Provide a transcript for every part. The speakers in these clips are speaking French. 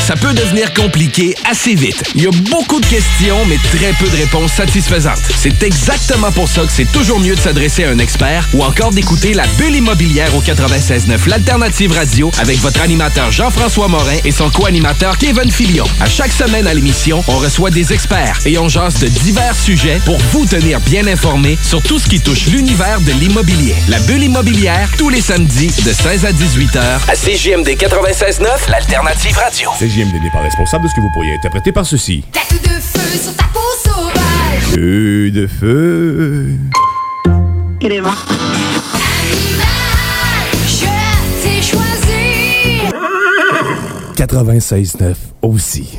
ça peut devenir compliqué assez vite. Il y a beaucoup de questions, mais très peu de réponses satisfaisantes. C'est exactement pour ça que c'est toujours mieux de s'adresser à un expert ou encore d'écouter la bulle immobilière au 96.9, l'alternative radio, avec votre animateur Jean-François Morin et son co-animateur Kevin Filion. À chaque semaine à l'émission, on reçoit des experts et on jase de divers sujets pour vous tenir bien informé sur tout ce qui touche l'univers de l'immobilier. La bulle immobilière, tous les samedis de 16 à 18 heures à CJMD 96.9, l'alternative radio. CJMD n'est pas responsable de ce que vous pourriez interpréter par ceci. Tête de feu sur ta peau sauvage. Feu de feu. Animal, je t'ai choisi. 96.9 aussi.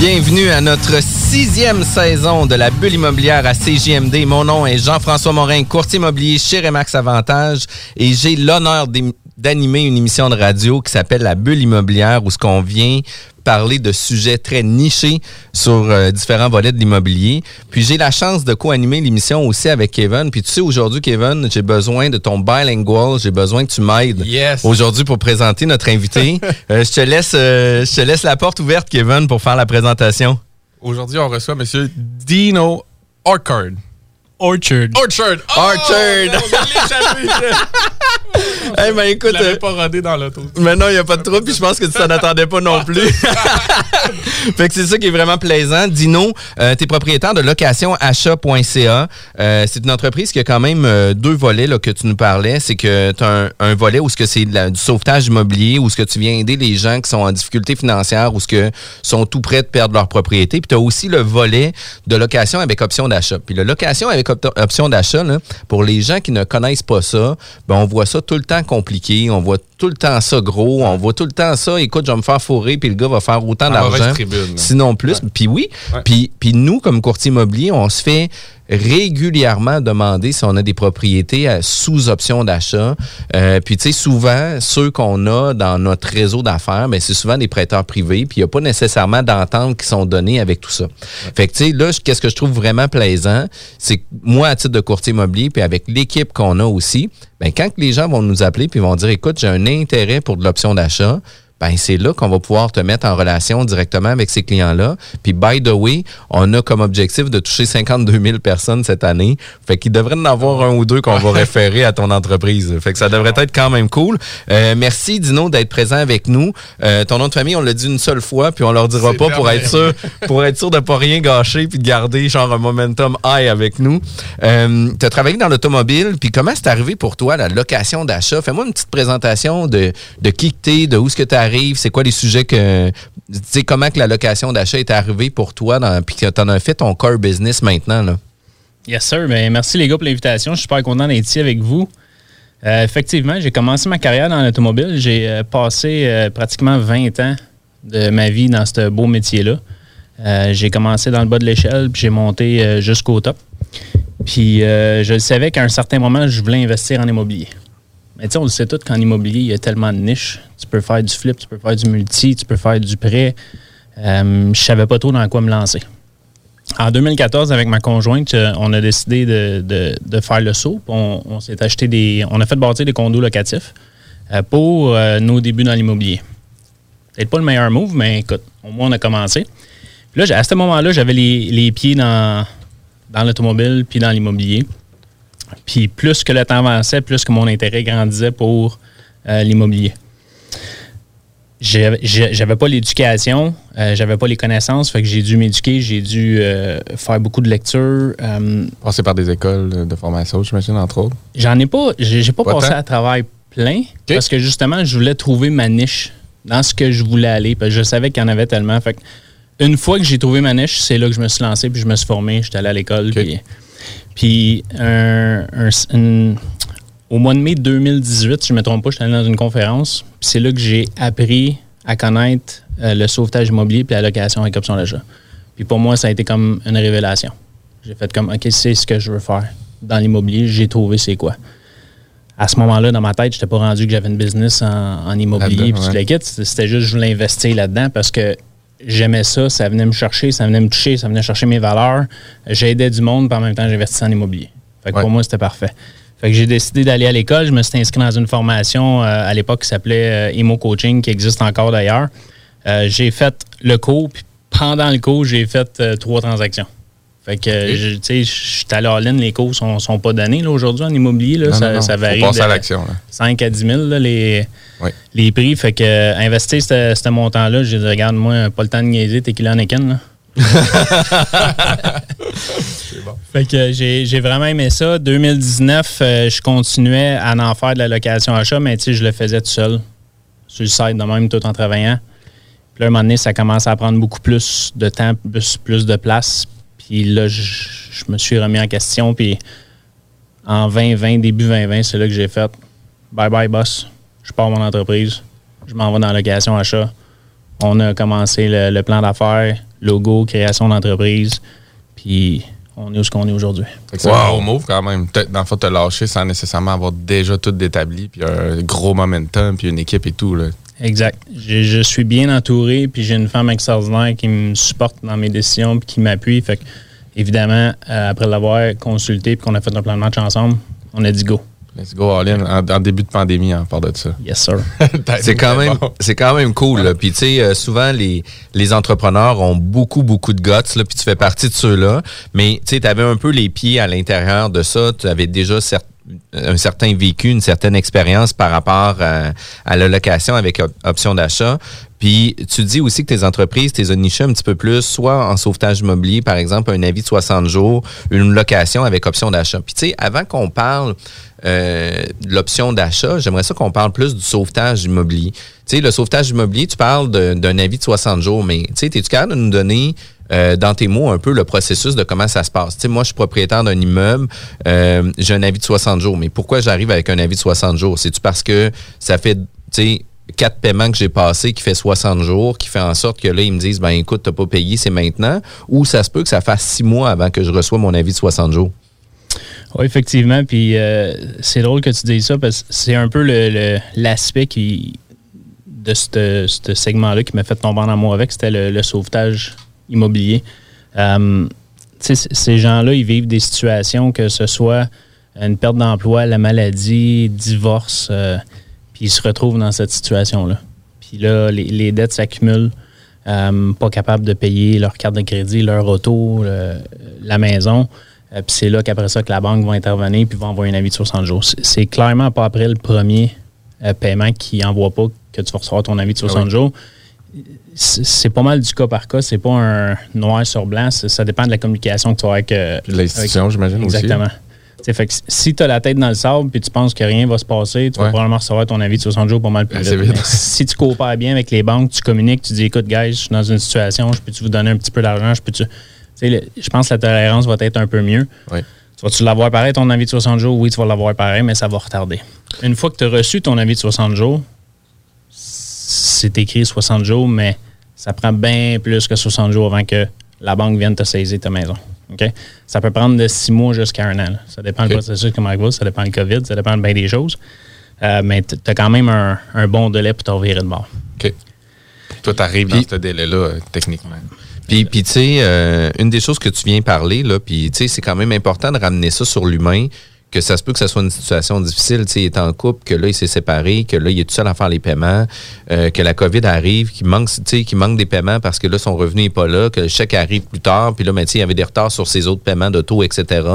Bienvenue à notre sixième saison de la bulle immobilière à CJMD. Mon nom est Jean-François Morin, courtier immobilier chez Remax Avantage et j'ai l'honneur d'animer une émission de radio qui s'appelle La bulle immobilière où ce qu'on vient parler de sujets très nichés sur euh, différents volets de l'immobilier. Puis j'ai la chance de co-animer l'émission aussi avec Kevin. Puis tu sais, aujourd'hui, Kevin, j'ai besoin de ton bilingual. J'ai besoin que tu m'aides Yes. aujourd'hui pour présenter notre invité. Euh, je, te laisse, euh, je te laisse la porte ouverte, Kevin, pour faire la présentation. aujourd'hui, on reçoit M. Dino Orchard. Orchard. Orchard! Oh, Orchard. On. Eh ben écoute, Je euh, pas rodé dans l'auto. mais non, il n'y a pas de trouble, puis je pense que tu t'en attendais pas non plus. fait que c'est ça qui est vraiment plaisant. Dino, euh, tu es propriétaire de locationachat.ca. Euh, c'est une entreprise qui a quand même euh, deux volets là, que tu nous parlais. C'est que tu as un, un volet où ce que c'est du sauvetage immobilier, où ce que tu viens aider les gens qui sont en difficulté financière, ou ce que sont tout près de perdre leur propriété. Puis tu as aussi le volet de location avec option d'achat. Puis la location avec op- option d'achat, pour les gens qui ne connaissent pas ça, ben on voit ça tout le temps compliqué, on voit tout le temps ça gros, on voit tout le temps ça, écoute, je vais me faire fourrer, puis le gars va faire autant mauvaise d'argent, sinon plus. Puis oui, puis nous, comme courtier immobilier, on se fait régulièrement demander si on a des propriétés à sous option d'achat. Euh, puis tu sais, souvent, ceux qu'on a dans notre réseau d'affaires, ben, c'est souvent des prêteurs privés, puis il n'y a pas nécessairement d'entente qui sont données avec tout ça. Fait que tu sais, là, qu'est-ce que je trouve vraiment plaisant, c'est que moi, à titre de courtier immobilier, puis avec l'équipe qu'on a aussi, ben, quand que les gens vont nous appeler puis vont dire, écoute, j'ai un intérêt pour de l'option d'achat, ben c'est là qu'on va pouvoir te mettre en relation directement avec ces clients-là. Puis, by the way, on a comme objectif de toucher 52 000 personnes cette année. Fait qu'il devrait en avoir un ou deux qu'on va référer à ton entreprise. Fait que ça devrait être quand même cool. Euh, merci, Dino, d'être présent avec nous. Euh, ton nom de famille, on l'a dit une seule fois, puis on leur dira pas pour être sûr, pour être sûr de pas rien gâcher puis de garder genre un momentum high avec nous. Euh, tu as travaillé dans l'automobile, puis comment c'est arrivé pour toi la location d'achat? Fais-moi une petite présentation de, de qui que t'es, de où est-ce que tu c'est quoi les sujets que... Tu sais, comment que la location d'achat est arrivée pour toi, puis que tu en as fait ton core business maintenant, là? Yes, sir. Ben, merci les gars pour l'invitation. Je suis super content d'être ici avec vous. Euh, effectivement, j'ai commencé ma carrière dans l'automobile. J'ai euh, passé euh, pratiquement 20 ans de ma vie dans ce beau métier-là. J'ai commencé dans le bas de l'échelle, puis j'ai monté jusqu'au top. Puis je le savais qu'à un certain moment, je voulais investir en immobilier. Mais tu sais, on le sait tout qu'en immobilier, il y a tellement de niches. Tu peux faire du flip, tu peux faire du multi, tu peux faire du prêt. Euh, je savais pas trop dans quoi me lancer. En 2014, avec ma conjointe, euh, on a décidé de, de- de faire le saut. On, s'est acheté des. On a fait bâtir des condos locatifs euh, pour euh, nos débuts dans l'immobilier. Peut-être pas le meilleur move, mais écoute, au moins on a commencé. Là, à ce moment-là, j'avais les, les pieds dans, dans l'automobile puis dans l'immobilier. Puis plus que le temps avançait, plus que mon intérêt grandissait pour euh, l'immobilier. J'avais pas l'éducation, euh, j'avais pas les connaissances, fait que j'ai dû m'éduquer, j'ai dû euh, faire beaucoup de lectures. Passer par des écoles de formation, j'imagine, entre autres. J'en ai pas, j'ai pas Pas passé tant? à travers plein parce que justement, je voulais trouver ma niche dans ce que je voulais aller. Parce que je savais qu'il y en avait tellement. Fait que une fois que j'ai trouvé ma niche, c'est là que je me suis lancé puis je me suis formé. J'étais allé à l'école. Puis, puis un- un- une- au mois de mai 2018, si je ne me trompe pas, j'étais allé dans une conférence. Puis c'est là que j'ai appris à connaître euh, le sauvetage immobilier puis la location avec option d'achat. Puis pour moi, ça a été comme une révélation. J'ai fait comme, OK, c'est ce que je veux faire dans l'immobilier. J'ai trouvé c'est quoi. À ce moment-là, dans ma tête, je n'étais pas rendu que j'avais une business en, en immobilier puis ouais. C'était juste, je voulais investir là-dedans parce que j'aimais ça. Ça venait me chercher, ça venait me toucher, ça venait chercher mes valeurs. J'aidais du monde, puis en même temps, j'investissais en immobilier. Fait que Ouais. pour moi, c'était parfait. Fait que j'ai décidé d'aller à l'école. Je me suis inscrit dans une formation euh, à l'époque qui s'appelait euh, Imo Coaching, qui existe encore d'ailleurs. Euh, j'ai fait le cours, puis pendant le cours, j'ai fait euh, trois transactions. Fait que, je- tu sais, je suis allé all in, les cours sont, sont pas donnés aujourd'hui en immobilier. Là, Non, ça, non, non. ça Faut varie passer à l'action. là. 5 à 10 000 là, les, Oui. les prix. Fait que investir ce montant-là, j'ai dit, regarde, moi, pas le temps de niaiser, t'es qu'il en est là. Fait que j'ai vraiment aimé ça. 2019, euh, je continuais à en faire de la location achat, mais tu sais, je le faisais tout seul. Sur le site, de même, tout en travaillant. Puis là, à un moment donné, ça commençait à prendre beaucoup plus de temps, plus, plus de place. Puis là, je, je me suis remis en question. Puis en 2020, début 2020, c'est là que j'ai fait bye bye, boss. Je pars mon entreprise. Je m'en vais dans la location achat. On a commencé le, le plan d'affaires, logo, création d'entreprise. Puis on est où ce qu'on est aujourd'hui. Gros move quand même. Peut-être, Dans le fond, te lâcher sans nécessairement avoir déjà tout établi, puis un gros momentum, puis une équipe et tout. Là. Exact. Je, je suis bien entouré, puis j'ai une femme extraordinaire qui me supporte dans mes décisions, puis qui m'appuie. Fait que, évidemment, euh, après l'avoir consulté, puis qu'on a fait un plan de match ensemble, on a dit go. Let's go all in en, en début de pandémie, en part de ça. Yes, sir. C'est quand même, c'est quand même cool. là. Puis tu sais, euh, souvent les, les entrepreneurs ont beaucoup beaucoup de guts là, puis tu fais partie de ceux-là. Mais tu sais, tu avais un peu les pieds à l'intérieur de ça. Tu avais déjà cer- un certain vécu, une certaine expérience par rapport à, la location avec op- option d'achat. Puis tu dis aussi que tes entreprises, tes nichées un petit peu plus, soit en sauvetage immobilier, par exemple, un avis de 60 jours, une location avec option d'achat. Puis tu sais, avant qu'on parle euh, de l'option d'achat, j'aimerais ça qu'on parle plus du sauvetage immobilier. Tu sais, le sauvetage immobilier, tu parles d'un avis de 60 jours, mais tu sais, es-tu capable de nous donner euh, dans tes mots un peu le processus de comment ça se passe? Tu moi, je suis propriétaire d'un immeuble, euh, j'ai un avis de 60 jours, mais pourquoi j'arrive avec un avis de 60 jours? C'est-tu parce que ça fait, tu sais, quatre paiements que j'ai passés qui fait 60 jours, qui fait en sorte que là, ils me disent, ben écoute, t'as pas payé, c'est maintenant, ou ça se peut que ça fasse six mois avant que je reçois mon avis de 60 jours? Oui, effectivement. Puis euh, c'est drôle que tu dises ça parce que c'est un peu l'aspect qui de ce segment-là qui m'a fait tomber en amour avec, c'était le sauvetage immobilier. Euh, ces gens-là, ils vivent des situations que ce soit une perte d'emploi, la maladie, divorce, euh, puis ils se retrouvent dans cette situation-là. Puis là, les, les dettes s'accumulent, euh, pas capables de payer leur carte de crédit, leur auto, le- la maison. Euh, puis c'est là qu'après ça que la banque va intervenir puis va envoyer un avis de 60 jours. C'est- clairement pas après le premier paiement qui n'envoie pas que tu vas recevoir ton avis de 60 Ah oui. jours. C'est pas mal du cas par cas. C'est pas un noir sur blanc. Ça dépend de la communication que tu as avec, euh, l'institution, j'imagine aussi. Exactement. Fait que si tu as la tête dans le sable puis tu penses que rien va se passer, tu vas Ouais. probablement recevoir ton avis de 60 jours pas mal plus Assez vite. si tu coopères bien avec les banques, tu communiques, tu dis écoute, guys, je suis dans une situation, je peux-tu vous donner un petit peu d'argent, je peux-tu. Je pense que la tolérance va être un peu mieux. Oui. Tu vas-tu l'avoir pareil, ton avis de 60 jours? Oui, tu vas l'avoir pareil, mais ça va retarder. Une fois que tu as reçu ton avis de 60 jours, c'est écrit 60 jours, mais ça prend bien plus que 60 jours avant que la banque vienne te saisir ta maison. OK? Ça peut prendre de 6 mois jusqu'à un an. là. Ça dépend du OK. processus comment il va, ça dépend du COVID, ça dépend de bien des choses. Euh, mais tu as quand même un, un bon délai pour te revirer de bord. OK. Toi, t'arrives dans Puis- ce délai-là, euh, techniquement. Puis, puis tu sais, euh, une des choses que tu viens parler, là, puis tu sais, c'est quand même important de ramener ça sur l'humain, que ça se peut que ce soit une situation difficile, tu il est en couple, que là, il s'est séparé, que là, il est tout seul à faire les paiements, euh, que la COVID arrive, qu'il manque, tu sais, qu'il manque des paiements parce que là, son revenu n'est pas là, que le chèque arrive plus tard, puis là, ben, il y avait des retards sur ses autres paiements d'auto, etc.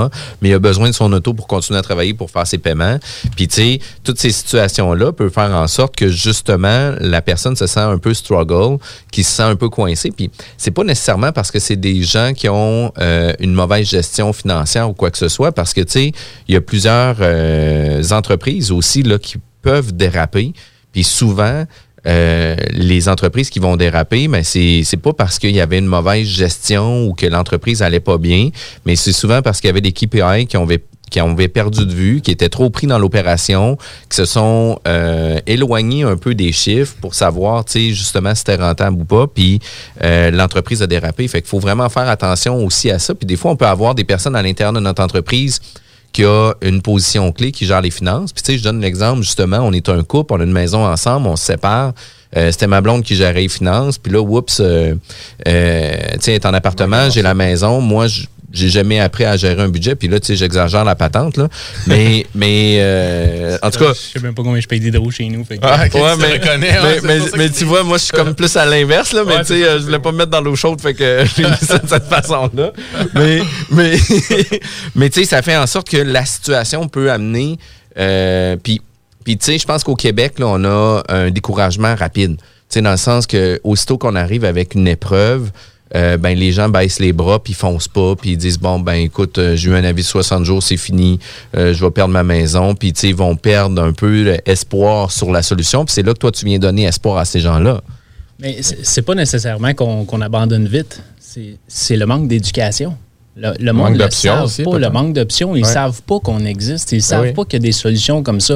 Mais il a besoin de son auto pour continuer à travailler, pour faire ses paiements. Puis, tu sais, toutes ces situations-là peuvent faire en sorte que, justement, la personne se sent un peu struggle, qui se sent un peu coincé. Puis, c'est pas nécessairement parce que c'est des gens qui ont euh, une mauvaise gestion financière ou quoi que ce soit, parce que, tu sais, il y a plusieurs euh, entreprises aussi là, qui peuvent déraper. Puis souvent, euh, les entreprises qui vont déraper, mais c'est c'est pas parce qu'il y avait une mauvaise gestion ou que l'entreprise allait pas bien, mais c'est souvent parce qu'il y avait des KPI qui ont qui avaient perdu de vue, qui étaient trop pris dans l'opération, qui se sont euh, éloignés un peu des chiffres pour savoir, tu sais, justement, si c'était rentable ou pas. Puis l'entreprise a dérapé. Fait qu'il faut vraiment faire attention aussi à ça. Puis des fois, on peut avoir des personnes à l'intérieur de notre entreprise qui a une position clé, qui gère les finances. Puis tu sais, je donne l'exemple, justement, on est un couple, on a une maison ensemble, on se sépare. Euh, c'était ma blonde qui gérait les finances. Puis là, oups, euh, euh, tu sais, est en appartement, j'ai la maison. Moi, je- j'ai jamais appris à gérer un budget. Puis là, tu sais, j'exagère la patente, là. Mais, mais euh, en tout cas, Je sais même pas combien je paye d'hydro chez nous. fait que- Ah, ok, Ouais, tu mais, reconnais, hein, mais, mais- tu vois, moi, je suis comme plus à l'inverse, là, mais Ouais, tu sais, euh, je voulais pas me mettre dans l'eau chaude, fait que j'ai mis ça de cette façon-là. Mais, mais, mais tu sais, ça fait en sorte que la situation peut amener, euh, puis, puis tu sais, je pense qu'au Québec, là, on a un découragement rapide. Tu sais, dans le sens que aussitôt qu'on arrive avec une épreuve, euh, ben les gens baissent les bras puis ils foncent pas puis ils disent bon ben écoute euh, j'ai eu un avis de 60 jours c'est fini euh, je vais perdre ma maison puis tu sais ils vont perdre un peu espoir sur la solution puis c'est là que toi tu viens donner espoir à ces gens là Mais c'est pas nécessairement qu'on abandonne vite. C'est c'est le manque d'éducation. Le, le monde Manque ne savent aussi, pas. Le manque d'options, ils Ouais. savent pas qu'on existe. Ils savent oui. pas qu'il y a des solutions comme ça.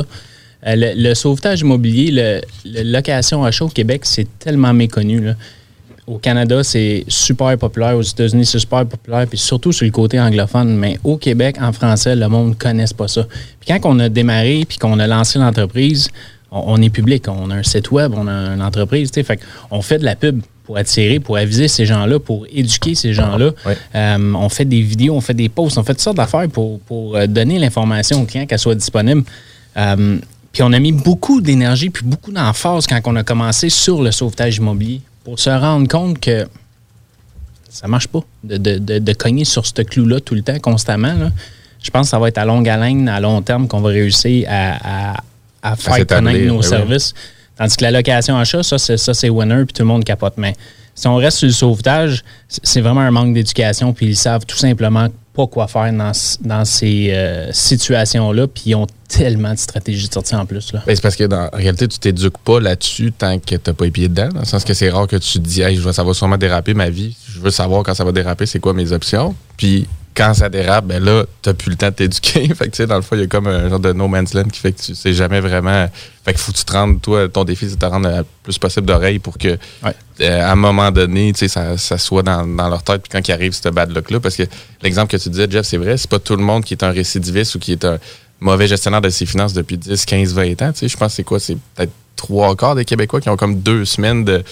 Euh, le, le sauvetage immobilier, le, le location achat au Québec, c'est tellement méconnu. là. Au Canada, c'est super populaire. Aux États-Unis, c'est super populaire. Puis surtout sur le côté anglophone. Mais au Québec, en français, le monde ne connaisse pas ça. Puis quand on a démarré puis qu'on a lancé l'entreprise, on, on est public. On a un site web, on a une entreprise. Fait on fait de la pub pour attirer, pour aviser ces gens-là, pour éduquer ces gens-là. Ouais. Euh, on fait des vidéos, on fait des posts, on fait toutes sortes d'affaires pour, pour euh, donner l'information aux clients qu'elle soit disponible. Euh, puis on a mis beaucoup d'énergie puis beaucoup d'emphase quand on a commencé sur le sauvetage immobilier pour se rendre compte que ça marche pas de, de- de- de cogner sur ce clou-là tout le temps, constamment. là. Je pense que ça va être à longue haleine, à long terme, qu'on va réussir à, à- à faire connaître nos ben oui. services. Tandis que la location achat, ça, c'est, ça, c'est winner, puis tout le monde capote. Mais si on reste sur le sauvetage, c'est- c'est vraiment un manque d'éducation, puis ils savent tout simplement pas quoi faire dans, dans ces euh, situations-là, puis ils ont tellement de stratégies de sortie en plus. Là. Ben, c'est parce que dans, en réalité, tu t'éduques pas là-dessus tant que t'as pas les pieds dedans. Dans le sens que c'est rare que tu te dis, hey, je vais, ça va sûrement déraper ma vie. Je veux savoir quand ça va déraper, c'est quoi mes options. Puis quand ça dérape, ben là, t'as plus le temps de t'éduquer. fait que tu sais, dans le fond, il y a comme un genre de no man's land qui fait que tu sais jamais vraiment. Fait que faut que tu te rendes, toi, ton défi, c'est de te rendre le plus possible d'oreilles pour que Ouais. euh, à un moment donné, tu sais, ça, ça soit dans, dans leur tête. Puis quand il arrive ce bad luck-là, parce que l'exemple que tu disais, Jeff, c'est vrai, c'est pas tout le monde qui est un récidiviste ou qui est un mauvais gestionnaire de ses finances depuis 10, 15, 20 ans. Tu sais, je pense que c'est quoi? C'est peut-être trois quarts des Québécois qui ont comme deux semaines de,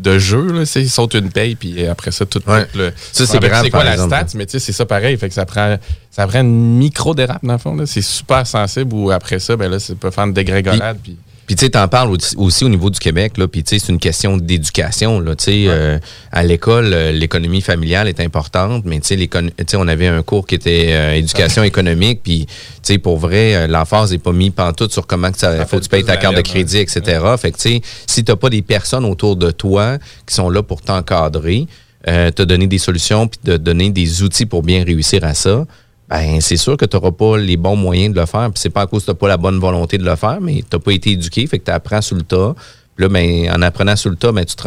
de jeu. Là, ils sautent une paye, puis après ça, tout Ouais. le. Ça, c'est me rappelle grave, C'est quoi la exemple. stat? Mais tu sais, c'est ça pareil. Fait que ça prend, ça prend une micro-dérape, dans le fond. C'est super sensible, ou après ça, ben là, ça peut faire une dégrégolade. Puis, Puis tu sais, t'en parles aussi, aussi au niveau du Québec, là, puis tu sais, c'est une question d'éducation, là, tu sais, euh, à l'école, euh, l'économie familiale est importante, mais tu sais, on avait un cours qui était euh, éducation économique, puis tu sais, pour vrai, euh, l'emphase n'est pas mis pantoute sur comment que ça, Ça faut que tu payes ta carte de crédit, ouais. etc. Fait que tu sais, si t'as pas des personnes autour de toi qui sont là pour t'encadrer, euh, te donner des solutions, puis te donner des outils pour bien réussir à ça, ben c'est sûr que tu n'auras pas les bons moyens de le faire. Puis c'est pas à cause que tu n'as pas la bonne volonté de le faire, mais tu n'as pas été éduqué, fait que tu apprends sur le tas. Là, ben, en apprenant sur le tas, ben, tu, te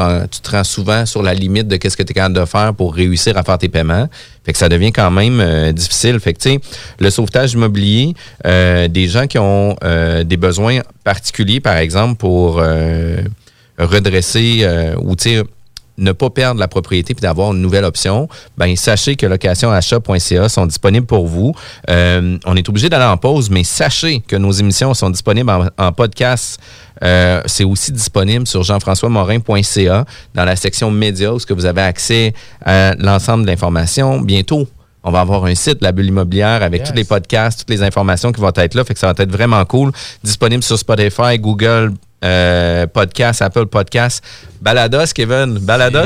rends, souvent sur la limite de qu'est-ce que tu es capable de faire pour réussir à faire tes paiements. Fait que ça devient quand même euh, difficile. Fait que, le sauvetage immobilier, euh, des gens qui ont euh, des besoins particuliers, par exemple, pour euh, redresser ou, ne pas perdre la propriété puis d'avoir une nouvelle option, ben sachez que locationachat.ca sont disponibles pour vous. Euh, on est obligé d'aller en pause, mais sachez que nos émissions sont disponibles en, en podcast. Euh, c'est aussi disponible sur jean-françois-morin.ca dans la section médias où vous avez accès à l'ensemble de l'information. Bientôt, On va avoir un site, la bulle immobilière, avec Yes. tous les podcasts, toutes les informations qui vont être là. Fait que ça va être vraiment cool. Disponible sur Spotify, Google euh, Podcast, Apple Podcast. Balados, Kevin. Balados.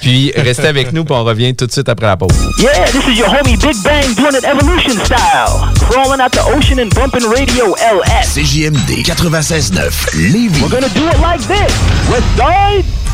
Puis restez avec nous, puis on revient tout de suite après la pause. Yeah, this is your homie Big Bang doing it evolution style. Crawling out the ocean and bumping radio LS. CJMD 96.9 Lévis. We're gonna do it like this. Let's ride.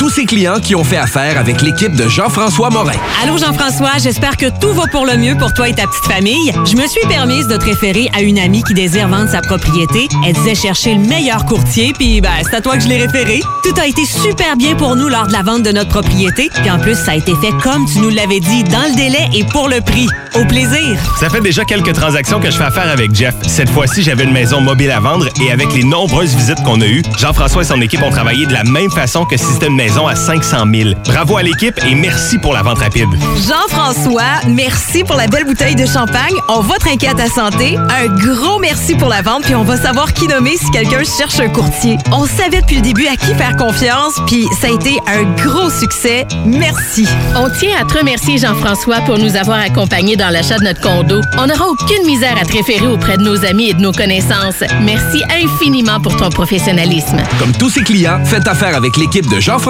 tous ces clients qui ont fait affaire avec l'équipe de Jean-François Morin. Allô Jean-François, j'espère que tout va pour le mieux pour toi et ta petite famille. Je me suis permise de te référer à une amie qui désire vendre sa propriété. Elle disait chercher le meilleur courtier, puis ben, c'est à toi que je l'ai référé. Tout a été super bien pour nous lors de la vente de notre propriété, puis en plus, ça a été fait comme tu nous l'avais dit, dans le délai et pour le prix. Au plaisir! Ça fait déjà quelques transactions que je fais affaire avec Jeff. Cette fois-ci, j'avais une maison mobile à vendre et avec les nombreuses visites qu'on a eues, Jean-François et son équipe ont travaillé de la même façon que si c'était une maison à 500 000. Bravo à l'équipe et merci pour la vente rapide. Jean-François, merci pour la belle bouteille de champagne. On va trinquer à ta santé. Un gros merci pour la vente, puis on va savoir qui nommer si quelqu'un cherche un courtier. On savait depuis le début à qui faire confiance, puis ça a été un gros succès. Merci. On tient à te remercier, Jean-François, pour nous avoir accompagnés dans l'achat de notre condo. On n'aura aucune misère à te référer auprès de nos amis et de nos connaissances. Merci infiniment pour ton professionnalisme. Comme tous ses clients, faites affaire avec l'équipe de Jean-François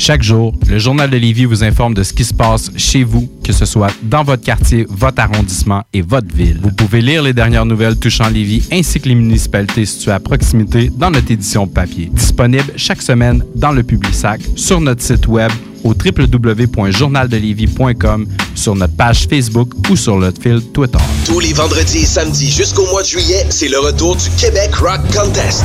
Chaque jour, le Journal de Lévis vous informe de ce qui se passe chez vous, que ce soit dans votre quartier, votre arrondissement et votre ville. Vous pouvez lire les dernières nouvelles touchant Lévis ainsi que les municipalités situées à proximité dans notre édition papier. Disponible chaque semaine dans le Publisac, sur notre site web au www.journaldelévis.com, sur notre page Facebook ou sur notre fil Twitter. Tous les vendredis et samedis jusqu'au mois de juillet, c'est le retour du Québec Rock Contest.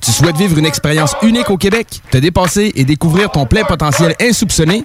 Tu souhaites vivre une expérience unique au Québec, te dépasser et découvrir ton plein potentiel insoupçonné?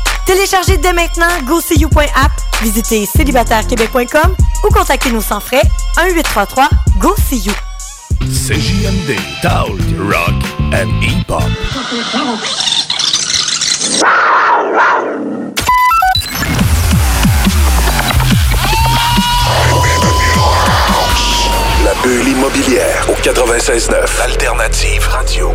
Téléchargez dès maintenant GoSeeYou.app, visitez célibatairequebec.com ou contactez-nous sans frais 1-833-GO-SEE-YOU. CJMD, Talk, Rock and Hip-Hop. La bulle immobilière au 96.9 Alternative Radio.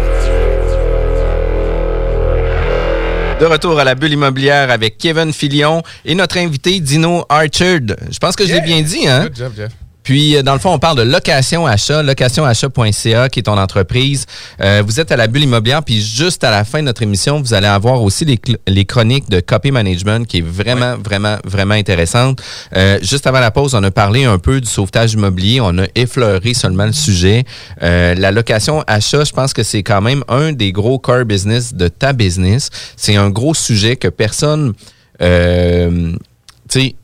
De retour à la bulle immobilière avec Kevin Filion et notre invité Dino Archard. Je pense que je l'ai bien dit, hein? Good job, Jeff. Puis, euh, dans le fond, on parle de location achat, locationachat.ca, qui est ton entreprise. Euh, vous êtes à la bulle immobilière, puis juste à la fin de notre émission, vous allez avoir aussi les, chroniques de copy management, qui est vraiment, vraiment, vraiment intéressante. Euh, juste avant la pause, on a parlé un peu du sauvetage immobilier. On a effleuré seulement le sujet. Euh, la location achat, je pense que c'est quand même un des gros core business de ta business. C'est un gros sujet que personne, euh, tu sais,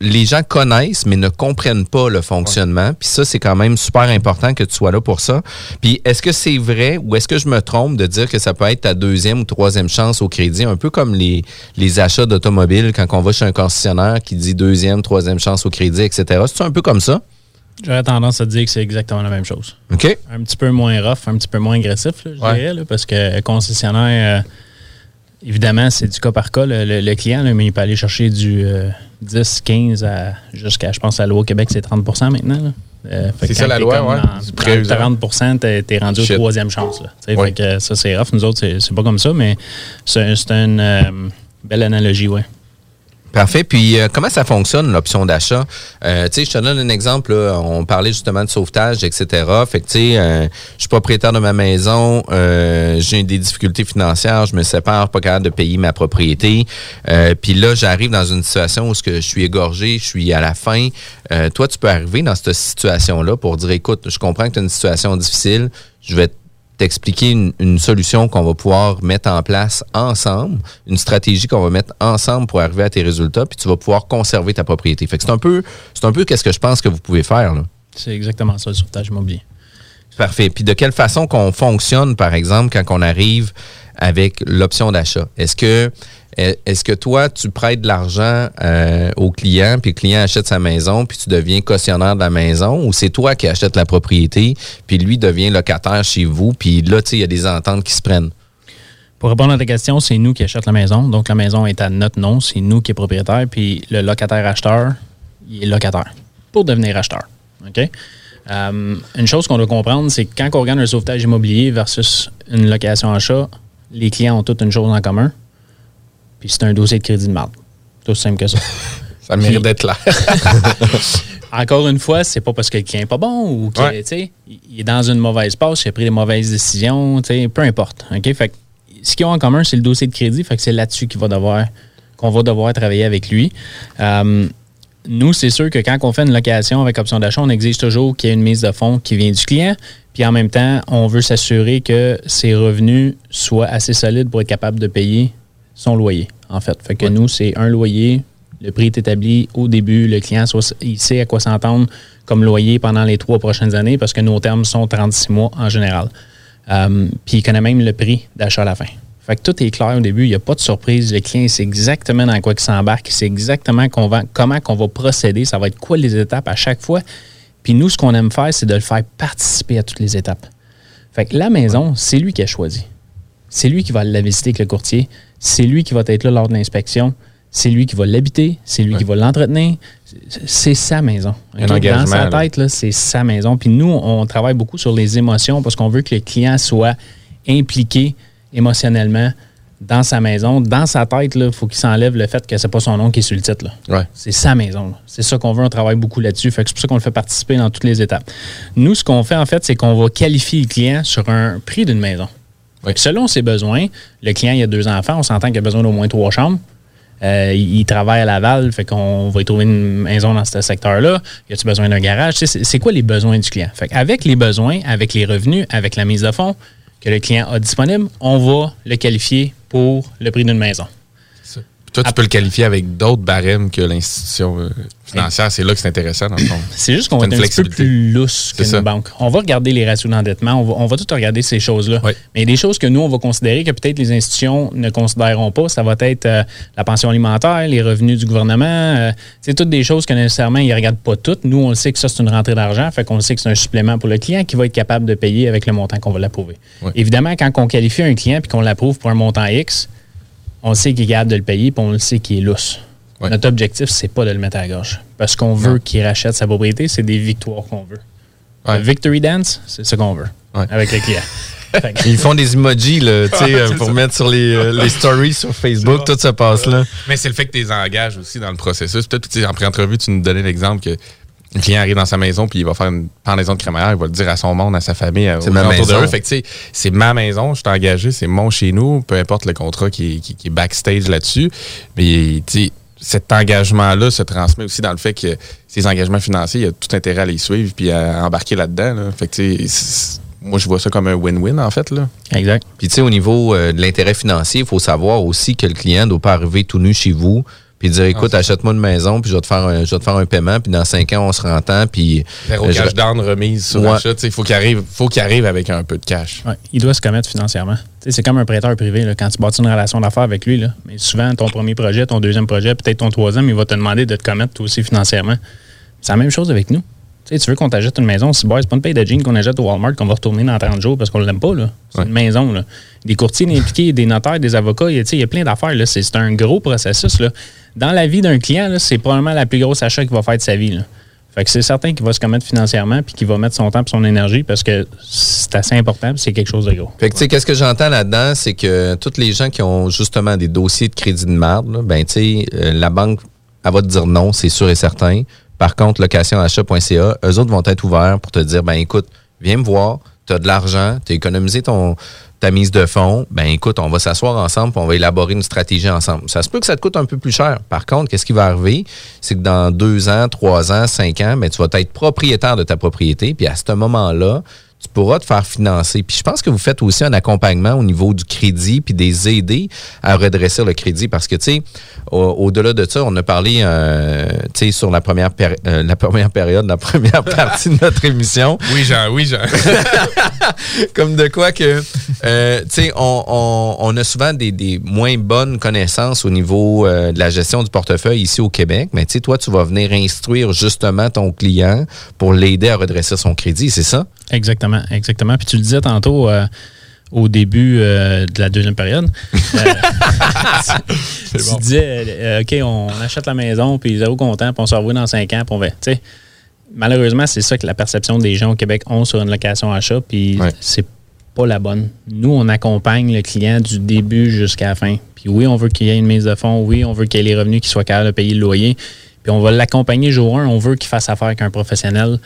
les gens connaissent, mais ne comprennent pas le fonctionnement. Puis ça, c'est quand même super important que tu sois là pour ça. Puis est-ce que c'est vrai ou est-ce que je me trompe de dire que ça peut être ta deuxième ou troisième chance au crédit, un peu comme les, les achats d'automobiles quand on va chez un concessionnaire qui dit deuxième, troisième chance au crédit, etc. C'est un peu comme ça? J'aurais tendance à dire que c'est exactement la même chose. OK. Un petit peu moins rough, un petit peu moins agressif, là, je Ouais. dirais, là, parce que concessionnaire, euh, évidemment, c'est du cas par cas. Le, le- le client, là, mais il peut aller chercher du euh, 10, 15 à jusqu'à, je pense, à la loi au Québec, c'est 30% maintenant. Euh, C'est ça, la loi, ouais. dans- Du dans prêt usant. 30 t'es, rendu Shit. au troisième chance. Là. Tu sais, Ouais. Fait que ça, c'est rough. Nous autres, c'est, pas comme ça, mais c'est, c'est une euh, belle analogie, ouais. Parfait. Puis, euh, comment ça fonctionne, l'option d'achat? Euh, tu sais, je te donne un exemple. là. On parlait justement de sauvetage, etc. Fait que, tu sais, euh, je suis propriétaire de ma maison, euh, j'ai des difficultés financières, je me sépare, pas capable de payer ma propriété. Euh, puis là, j'arrive dans une situation où je suis égorgé, je suis à la fin. Euh, toi, tu peux arriver dans cette situation-là pour dire, écoute, je comprends que tu as une situation difficile, je vais t'expliquer une, une solution qu'on va pouvoir mettre en place ensemble, une stratégie qu'on va mettre ensemble pour arriver à tes résultats, puis tu vas pouvoir conserver ta propriété. Fait que c'est un peu, c'est un peu qu'est-ce que je pense que vous pouvez faire. Là. C'est exactement ça, le sauvetage immobilier. Parfait. Puis de quelle façon qu'on fonctionne, par exemple, quand on arrive avec l'option d'achat? Est-ce que est-ce que toi, tu prêtes de l'argent euh, au client, puis le client achète sa maison, puis tu deviens cautionnaire de la maison, ou c'est toi qui achètes la propriété, puis lui devient locataire chez vous, puis là, tu sais, il y a des ententes qui se prennent? Pour répondre à ta question, c'est nous qui achetons la maison. Donc, la maison est à notre nom. C'est nous qui est propriétaire. Puis, le locataire-acheteur, il est locataire pour devenir acheteur. OK? Euh, une chose qu'on doit comprendre, c'est que quand on regarde un sauvetage immobilier versus une location-achat, les clients ont toutes une chose en commun. Puis, c'est un dossier de crédit de marde. C'est aussi simple que ça. Ça mérite d'être clair. Encore une fois, c'est pas parce que le client est pas bon ou qu'il Ouais. il est dans une mauvaise passe, il a pris des mauvaises décisions, peu importe. OK? Fait que ce qu'ils ont en commun, c'est le dossier de crédit. Fait que c'est là-dessus qu'il va devoir, qu'on va devoir travailler avec lui. Euh, nous, c'est sûr que quand on fait une location avec option d'achat, on exige toujours qu'il y ait une mise de fonds qui vient du client. Puis en même temps, on veut s'assurer que ses revenus soient assez solides pour être capable de payer son loyer, en fait. Fait que nous, c'est un loyer, le prix est établi au début, le client soit, il sait à quoi s'entendre comme loyer pendant les trois prochaines années parce que nos termes sont 36 mois en général. Euh, puis il connaît même le prix d'achat à la fin. Fait que tout est clair au début, il n'y a pas de surprise. Le client sait exactement dans quoi il s'embarque, il sait exactement qu'on va, comment qu'on va procéder, ça va être quoi les étapes à chaque fois. Puis nous, ce qu'on aime faire, c'est de le faire participer à toutes les étapes. Fait que la maison, c'est lui qui a choisi. C'est lui qui va la visiter avec le courtier. C'est lui qui va être là lors de l'inspection. C'est lui qui va l'habiter. C'est lui qui va l'entretenir. C'est- sa maison. Un OK? engagement, Dans sa tête, c'est sa maison. Puis nous, on travaille beaucoup sur les émotions parce qu'on veut que le client soit impliqué émotionnellement dans sa maison. Dans sa tête, il faut qu'il s'enlève le fait que c'est pas son nom qui est sur le titre. là. Ouais. C'est sa maison. là. C'est ça qu'on veut. On travaille beaucoup là-dessus. C'est pour ça qu'on le fait participer dans toutes les étapes. Nous, ce qu'on fait, en fait, c'est qu'on va qualifier le client sur un prix d'une maison. Selon ses besoins, le client, il a deux enfants. On s'entend qu'il a besoin d'au moins trois chambres. Euh, il il travaille à Laval, fait qu'on va y trouver une maison dans ce secteur-là. Y a-tu besoin d'un garage? C'est quoi les besoins du client? Fait avec les besoins, avec les revenus, avec la mise de fonds que le client a disponible, on va le qualifier pour le prix d'une maison. Toi, tu peux le qualifier avec d'autres barèmes que l'institution euh, financière. C'est là que c'est intéressant, dans le fond. C'est juste qu'on va être un petit peu plus lousse C'est ça. qu'une banque. On va regarder les ratios d'endettement, on va, on va tout regarder ces choses-là. Mais des choses que nous, on va considérer que peut-être les institutions ne considéreront pas. Ça va être euh, la pension alimentaire, les revenus du gouvernement. euh, c'est toutes des choses que nécessairement, ils ne regardent pas toutes. Nous, on le sait que ça, c'est une rentrée d'argent. Fait qu'on sait que c'est un supplément pour le client qui va être capable de payer avec le montant qu'on va l'approuver. Évidemment, quand on qualifie un client puis qu'on l'approuve pour un montant X, on sait qu'il est capable de le payer puis on le sait qu'il est lousse. Notre objectif, c'est pas de le mettre à la gorge. Parce qu'on veut qu'il rachète sa propriété, c'est des victoires qu'on veut. Victory dance, c'est ce qu'on veut avec le client. Fait que- Ils font des emojis là, euh, pour ça. mettre sur les, euh, les stories sur Facebook, tout se passe là. Mais c'est le fait que tu les engages aussi dans le processus. Peut-être, tu sais, en pré-entrevue, tu nous donnais l'exemple que le client arrive dans sa maison puis il va faire une pendaison de crémaillère, il va le dire à son monde, à sa famille, C'est aux ma gens autour de maison. eux. Fait que, c'est ma maison, je suis engagé, c'est mon chez nous, peu importe le contrat qui est, qui- qui est backstage là-dessus. Mais tu sais, cet engagement-là se transmet aussi dans le fait que ces engagements financiers, il y a tout intérêt à les suivre puis à embarquer là-dedans. là. Fait que, moi, je vois ça comme un win-win, en fait. Là. Exact. Puis, tu sais, au niveau euh, de l'intérêt financier, il faut savoir aussi que le client ne doit pas arriver tout nu chez vous puis dire, écoute, achète-moi une maison, puis je vais te faire un, je vais te faire un paiement, puis dans cinq ans, on se rentend, puis... Zéro euh, je- cash down remise sur Ouais. achat. Il faut qu'il arrive, faut qu'il arrive avec un peu de cash. Ouais, il doit se commettre financièrement. C'est comme un prêteur privé. là, quand tu bâtis une relation d'affaires avec lui, là, mais souvent, ton premier projet, ton deuxième projet, peut-être ton troisième, il va te demander de te commettre toi aussi financièrement. C'est la même chose avec nous. Tu sais, tu veux qu'on t'achète une maison, c'est pas une paye de jeans qu'on achète au Walmart qu'on va retourner dans 30 jours parce qu'on l'aime pas. là. C'est une maison. Là. Des courtiers impliqués, des notaires, des avocats, il y a- plein d'affaires. là. C'est un gros processus. Là. Dans la vie d'un client, c'est probablement la plus grosse achat qu'il va faire de sa vie. Là. Fait que c'est certain qu'il va se commettre financièrement puis qu'il va mettre son temps et son énergie parce que c'est assez important c'est quelque chose de gros. Fait que, tu sais, qu'est-ce que j'entends là-dedans, c'est que tous les gens qui ont justement des dossiers de crédit de marde, là, ben, tu sais, euh, la banque, elle va te dire non, c'est sûr et certain. Par contre, locationachat.ca, eux autres vont être ouverts pour te dire, ben, écoute, viens me voir, tu as de l'argent, tu as économisé ton, ta mise de fonds, ben, écoute, on va s'asseoir ensemble on va élaborer une stratégie ensemble. Ça se peut que ça te coûte un peu plus cher. Par contre, qu'est-ce qui va arriver? C'est que dans deux ans, trois ans, cinq ans, ben, tu vas être propriétaire de ta propriété, puis à ce moment-là, tu pourras te faire financer. Puis je pense que vous faites aussi un accompagnement au niveau du crédit, puis des aider à redresser le crédit. Parce que, tu sais, au- au-delà de ça, on a parlé, euh, tu sais, sur la première, euh, la première période, la première partie de notre émission. Oui, Jean, oui, Jean. Comme de quoi que, euh, tu sais, on, on- on a souvent des, des moins bonnes connaissances au niveau euh, de la gestion du portefeuille ici au Québec. Mais tu sais, toi, tu vas venir instruire justement ton client pour l'aider à redresser son crédit, c'est ça? Exactement, exactement. Puis tu le disais tantôt euh, au début euh, de la deuxième période. Euh, tu tu disais, OK, on achète la maison, puis zéro content, puis on se revoit dans cinq ans, puis on va. Malheureusement, c'est ça que la perception des gens au Québec ont sur une location achat, puis c'est pas la bonne. Nous, on accompagne le client du début jusqu'à la fin. Puis oui, on veut qu'il y ait une mise de fonds, oui, on veut qu'il y ait les revenus qui soient capables de payer le loyer. Puis on va l'accompagner jour 1, on veut qu'il fasse affaire avec un professionnel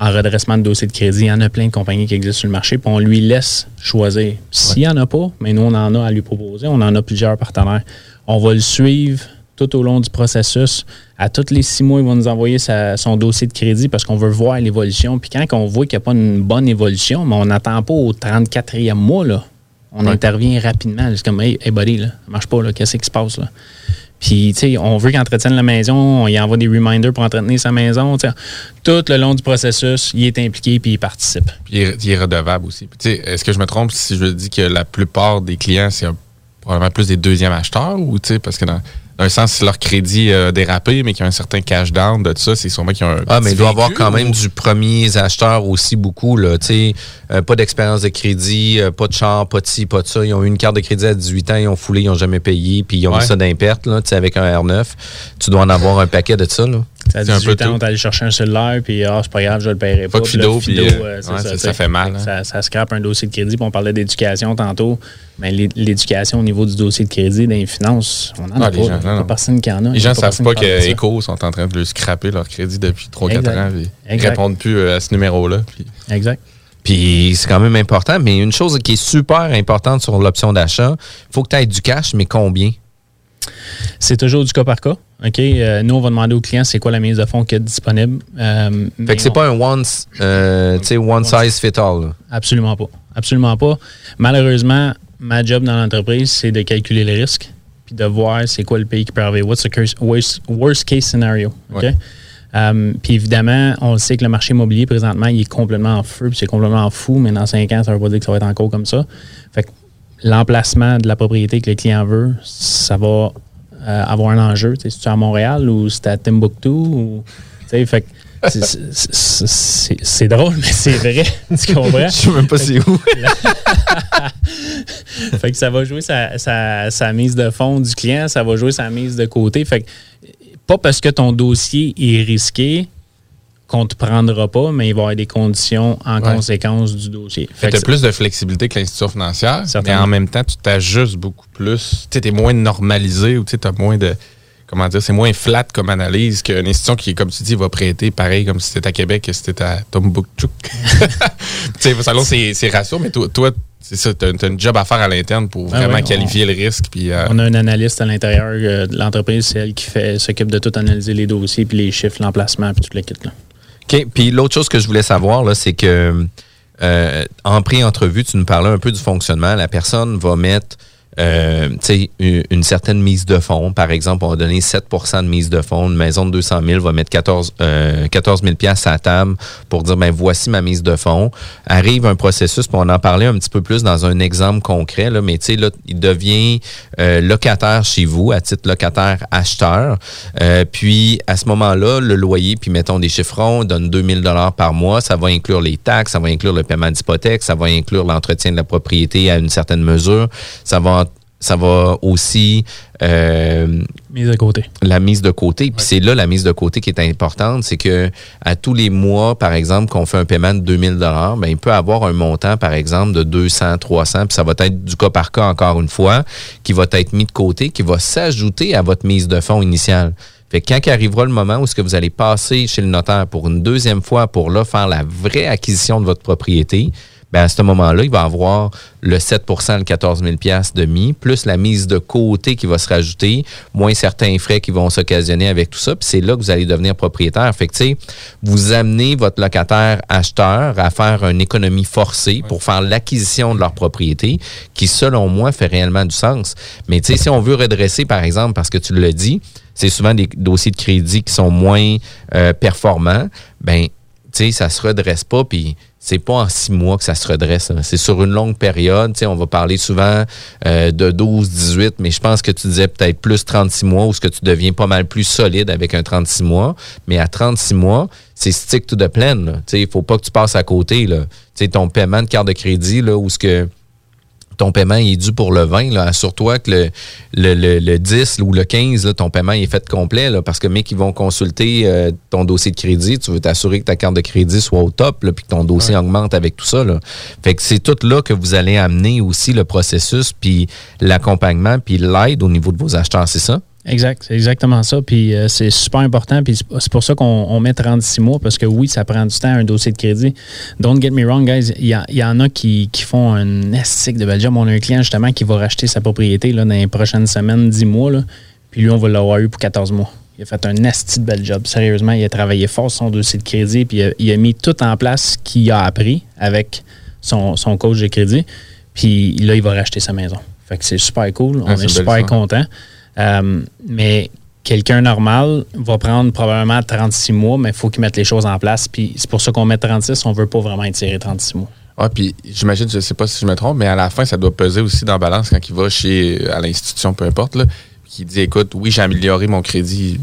en redressement de dossier de crédit. Il y en a plein de compagnies qui existent sur le marché, puis on lui laisse choisir. S'il n'y en a pas, mais nous, on en a à lui proposer. On en a plusieurs partenaires. On va le suivre tout au long du processus. À tous les six mois, il va nous envoyer sa- son dossier de crédit parce qu'on veut voir l'évolution. Puis quand on voit qu'il n'y a pas une bonne évolution, mais on n'attend pas au 34e mois, là. on intervient rapidement. C'est comme, hey, hey, buddy, là, ça marche pas, là. qu'est-ce qui se passe? Là? Puis, tu sais, on veut qu'il entretienne la maison, on y envoie des reminders pour entretenir sa maison. tu sais. Tout le long du processus, il est impliqué puis il participe. Puis il est, redevable aussi. Est-ce que je me trompe si je dis que la plupart des clients, c'est probablement plus des deuxièmes acheteurs ou tu sais, parce que dans, un sens, si leur crédit a dérapé, mais qu'il y a un certain cash down de tout ça, c'est sûrement qu'ils ont un. Ah, mais il doit y avoir quand même du premier acheteur aussi beaucoup. Là, tu sais, euh, pas d'expérience de crédit, euh, pas de char, pas de ci, pas de ça. Ils ont eu une carte de crédit à 18 ans, ils ont foulé, ils n'ont jamais payé, puis ils ont Ouais. mis ça d'imperte. là, tu sais, Avec un R9, tu dois en avoir un paquet de ça. Là. À 18 ans, allé chercher un cellulaire, puis ah, c'est pas grave, je le paierai pas. Pas là, fido, puis, euh, euh, ouais, ça- fait mal, hein. Ça, ça scrape un dossier de crédit, puis on parlait d'éducation tantôt. Mais l'é- l'éducation au niveau du dossier de crédit, dans les finances, on n'en Ah, a les pas. gens, non, Pas personne qui en a. Les gens ne savent pas de ça. qu'Eco sont en train de le scraper leur crédit depuis 3-4 Exact. ans. Ils répondent plus euh, à ce numéro-là. Puis Exact. Puis c'est quand même important. Mais une chose qui est super importante sur l'option d'achat, il faut que tu aies du cash, mais combien? C'est toujours du cas par cas. OK? Euh, nous, on va demander au client c'est quoi la mise de fonds qu'il y a disponible. Euh, Fait que c'est on- pas un one, euh, tu sais, one size fit all. là. Absolument pas. Absolument pas. Malheureusement, ma job dans l'entreprise, c'est de calculer les risques puis de voir c'est quoi le pays qui peut arriver. What's the curse- worst, worst case scenario? OK? Ouais. Um, puis évidemment, on sait que le marché immobilier, présentement, il est complètement en feu, puis c'est complètement fou, mais dans cinq ans, ça ne veut pas dire que ça va être encore comme ça. Fait que l'emplacement de la propriété que le client veut, ça va euh, avoir un enjeu. Si tu es à Montréal ou si tu à Timbuktu, ou, fait c'est- c'est- c'est c'est- c'est drôle, mais c'est vrai. Tu comprends? Je sais même pas c'est où. fait que ça va jouer sa, sa- sa mise de fond du client, ça va jouer sa mise de côté. Fait que pas parce que ton dossier est risqué qu'on te prendra pas, mais il va y avoir des conditions en Ouais. conséquence du dossier. tu as plus de flexibilité que l'institution financière, mais en même temps, tu t'ajustes beaucoup plus. Tu es moins normalisé ou tu as moins de. comment dire, c'est moins flat comme analyse qu'une institution qui, comme tu dis, va prêter pareil comme si c'était à Québec que si c'était à Tombouctou. tu sais, ses ratios, mais toi, toi c'est ça, tu as, une job à faire à l'interne pour Ah vraiment qualifier le risque. Puis, euh, On a un analyste à l'intérieur euh, de l'entreprise, c'est elle qui fait s'occupe de tout analyser les dossiers, puis les chiffres, l'emplacement, puis tout le kit. Là. Puis l'autre chose que je voulais savoir, là, c'est que euh, en pré-entrevue, tu nous parlais un peu du fonctionnement. La personne va mettre euh, une, une certaine mise de fonds. Par exemple, on va donner 7% de mise de fonds. Une maison de 200 000 va mettre 14, euh, 14 000 piastres à la table pour dire, ben voici ma mise de fonds. Arrive un processus, puis on en parlait un petit peu plus dans un exemple concret, là, mais tu sais, là, il devient euh, locataire chez vous, à titre locataire acheteur. Euh, puis, à ce moment-là, le loyer, puis mettons des chiffrons, donne 2000 dollars par mois. Ça va inclure les taxes, ça va inclure le paiement d'hypothèque, ça va inclure l'entretien de la propriété à une certaine mesure. Ça va ça va aussi euh, mise de côté. La mise de côté. Puis c'est là la mise de côté qui est importante, c'est que à tous les mois, par exemple, qu'on fait un paiement de 2000 dollars, ben il peut avoir un montant, par exemple, de 200, 300, puis ça va être du cas par cas encore une fois, qui va être mis de côté, qui va s'ajouter à votre mise de fonds initiale. Fait que quand arrivera le moment où ce que vous allez passer chez le notaire pour une deuxième fois pour là faire la vraie acquisition de votre propriété, ben à ce moment-là, il va avoir le 7% le 14 000 de mis, plus la mise de côté qui va se rajouter, moins certains frais qui vont s'occasionner avec tout ça. Puis c'est là que vous allez devenir propriétaire. Fait que, tu sais, vous amenez votre locataire acheteur à faire une économie forcée pour faire l'acquisition de leur propriété, qui, selon moi, fait réellement du sens. Mais, tu sais, si on veut redresser, par exemple, parce que tu l'as dit, c'est souvent des dossiers de crédit qui sont moins euh, performants, ben, tu sais, ça se redresse pas, puis c'est pas en six mois que ça se redresse. C'est sur une longue période. Tu sais, on va parler souvent euh, de 12, 18, mais je pense que tu disais peut-être plus 36 mois où ce que tu deviens pas mal plus solide avec un 36 mois. Mais à 36 mois, c'est stick to the plan. il faut pas que tu passes à côté. Là. Ton paiement de carte de crédit, là, où ce que ton paiement est dû pour le 20, là, assure-toi que le, le, le, le 10 ou le 15, là, ton paiement est fait complet. Là, parce que mec, ils vont consulter euh, ton dossier de crédit. Tu veux t'assurer que ta carte de crédit soit au top, puis que ton dossier augmente avec tout ça. Là. Fait que c'est tout là que vous allez amener aussi le processus, puis l'accompagnement, puis l'aide au niveau de vos acheteurs, c'est ça? Exact, c'est exactement ça. Puis euh, c'est super important. Puis c'est- pour ça qu'on on met 36 mois, parce que oui, ça prend du temps, un dossier de crédit. Don't get me wrong, guys. Il y, y en a qui, qui font un estique de bel job. On a un client justement qui va racheter sa propriété là, dans les prochaines semaines, 10 mois. Là, puis lui, on va l'avoir eu pour 14 mois. Il a fait un esti de bel job. Sérieusement, il a travaillé fort sur son dossier de crédit, puis il a, il a mis tout en place ce qu'il a appris avec son, son coach de crédit. Puis là, il va racheter sa maison. Fait que c'est super cool. Ah, On est une super content. Euh, mais quelqu'un normal va prendre probablement 36 mois, mais il faut qu'il mette les choses en place. Puis c'est pour ça qu'on met 36. On veut pas vraiment étirer 36 mois. Ah, puis j'imagine, je sais pas si je me trompe, mais à la fin, ça doit peser aussi dans la balance quand il va chez à l'institution, peu importe, là, qui dit écoute, oui, j'ai amélioré mon crédit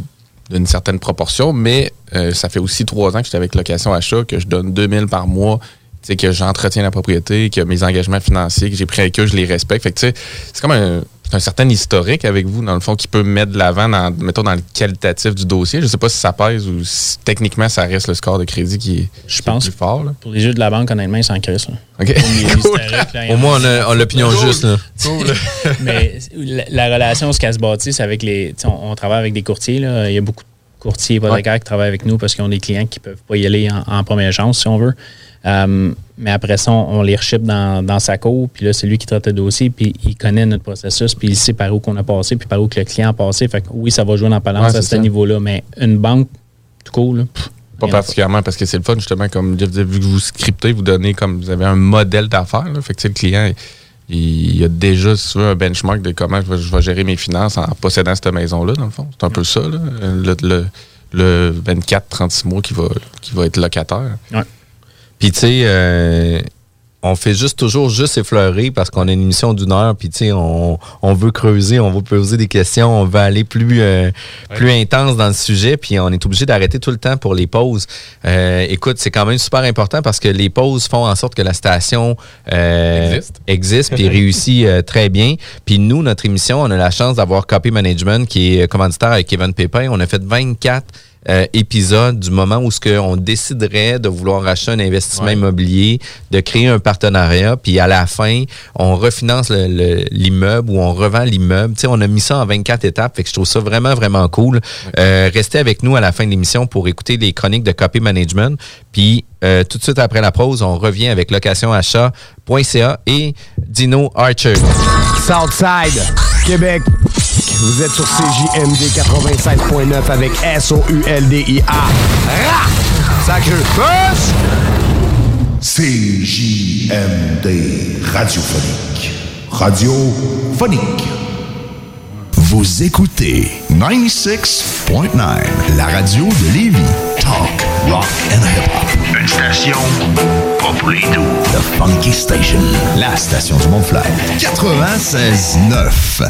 d'une certaine proportion, mais euh, ça fait aussi trois ans que j'étais avec location achat, que je donne 2000 par mois, que j'entretiens la propriété, que mes engagements financiers que j'ai pris avec eux, je les respecte. Fait que tu sais, c'est comme un, un certain historique avec vous, dans le fond, qui peut mettre de l'avant, dans, mettons, dans le qualitatif du dossier. Je sais pas si ça pèse ou si techniquement ça reste le score de crédit qui est, Je qui est pense. plus fort. Là. Pour les jeux de la banque, honnêtement, ils s'en crissent. là. OK. Comme il est historique, là, il y Au moins, on a, on a l'opinion Cool. juste. Là. Mais la, la relation, ce qu'elle se bâtit, c'est avec les. On, on travaille avec des courtiers. Là. Il y a beaucoup de courtiers hypothécaires qui travaillent avec nous parce qu'ils ont des clients qui ne peuvent pas y aller en, en première chance, si on veut. Euh, mais après ça, on, on les reship dans, dans sa cour, puis là, c'est lui qui traite le dossier, puis il connaît notre processus, puis il sait par où qu'on a passé, puis par où que le client a passé. Fait que oui, ça va jouer dans la balance Ouais, à ce niveau-là, mais une banque, tout court, là, pff, Pas particulièrement parce que c'est le fun, justement, comme Jeff disait, vu que vous scriptez, vous donnez comme vous avez un modèle d'affaires. Fait que le client, il, il a déjà si tu veux, un benchmark de comment je vais, je vais gérer mes finances en possédant cette maison-là, dans le fond. C'est un peu ça, là. Le, le, le 24-36 mois qui va, qui va être locataire. Puis, tu sais, euh, on fait juste toujours juste effleurer parce qu'on a une émission d'une heure, puis, tu sais, on, on veut creuser, on veut poser des questions, on veut aller plus, euh, plus intense dans le sujet, puis on est obligé d'arrêter tout le temps pour les pauses. Euh, écoute, c'est quand même super important parce que les pauses font en sorte que la station euh, Existe. existe puis réussit très bien. Puis nous, notre émission, on a la chance d'avoir Copy Management qui est commanditaire avec Kevin Pépin. On a fait 24 euh, épisode du moment où ce que on déciderait de vouloir acheter un investissement immobilier, de créer un partenariat, puis à la fin, on refinance le- le- l'immeuble ou on revend l'immeuble. Tu sais, on a mis ça en 24 étapes, fait que je trouve ça vraiment, vraiment cool. Euh, restez avec nous à la fin de l'émission pour écouter les chroniques de Copy Management. Puis euh, tout de suite après la pause, on revient avec locationachat.ca et Dino Archer. Southside, Québec. Vous êtes sur CJMD 96.9 avec S-O-U-L-D-I-A. Ra! Sacré. Push! CJMD radiophonique. Radiophonique. Vous écoutez 96.9, la radio de Lévis. Talk, rock and hip-hop. Une station pas pour les doux. The Funky Station, la station du Mont-Fly. 96.9.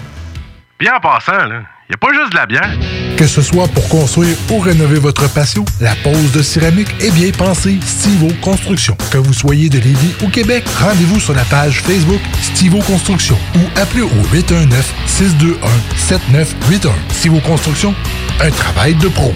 Bien en passant, là, y a pas juste de la bière. Que ce soit pour construire ou rénover votre patio, la pose de céramique est bien pensée Stivo Construction. Que vous soyez de Lévis ou Québec, rendez-vous sur la page Facebook Stivo Construction ou appelez au 819-621-7981. Stivo Construction, un travail de pro.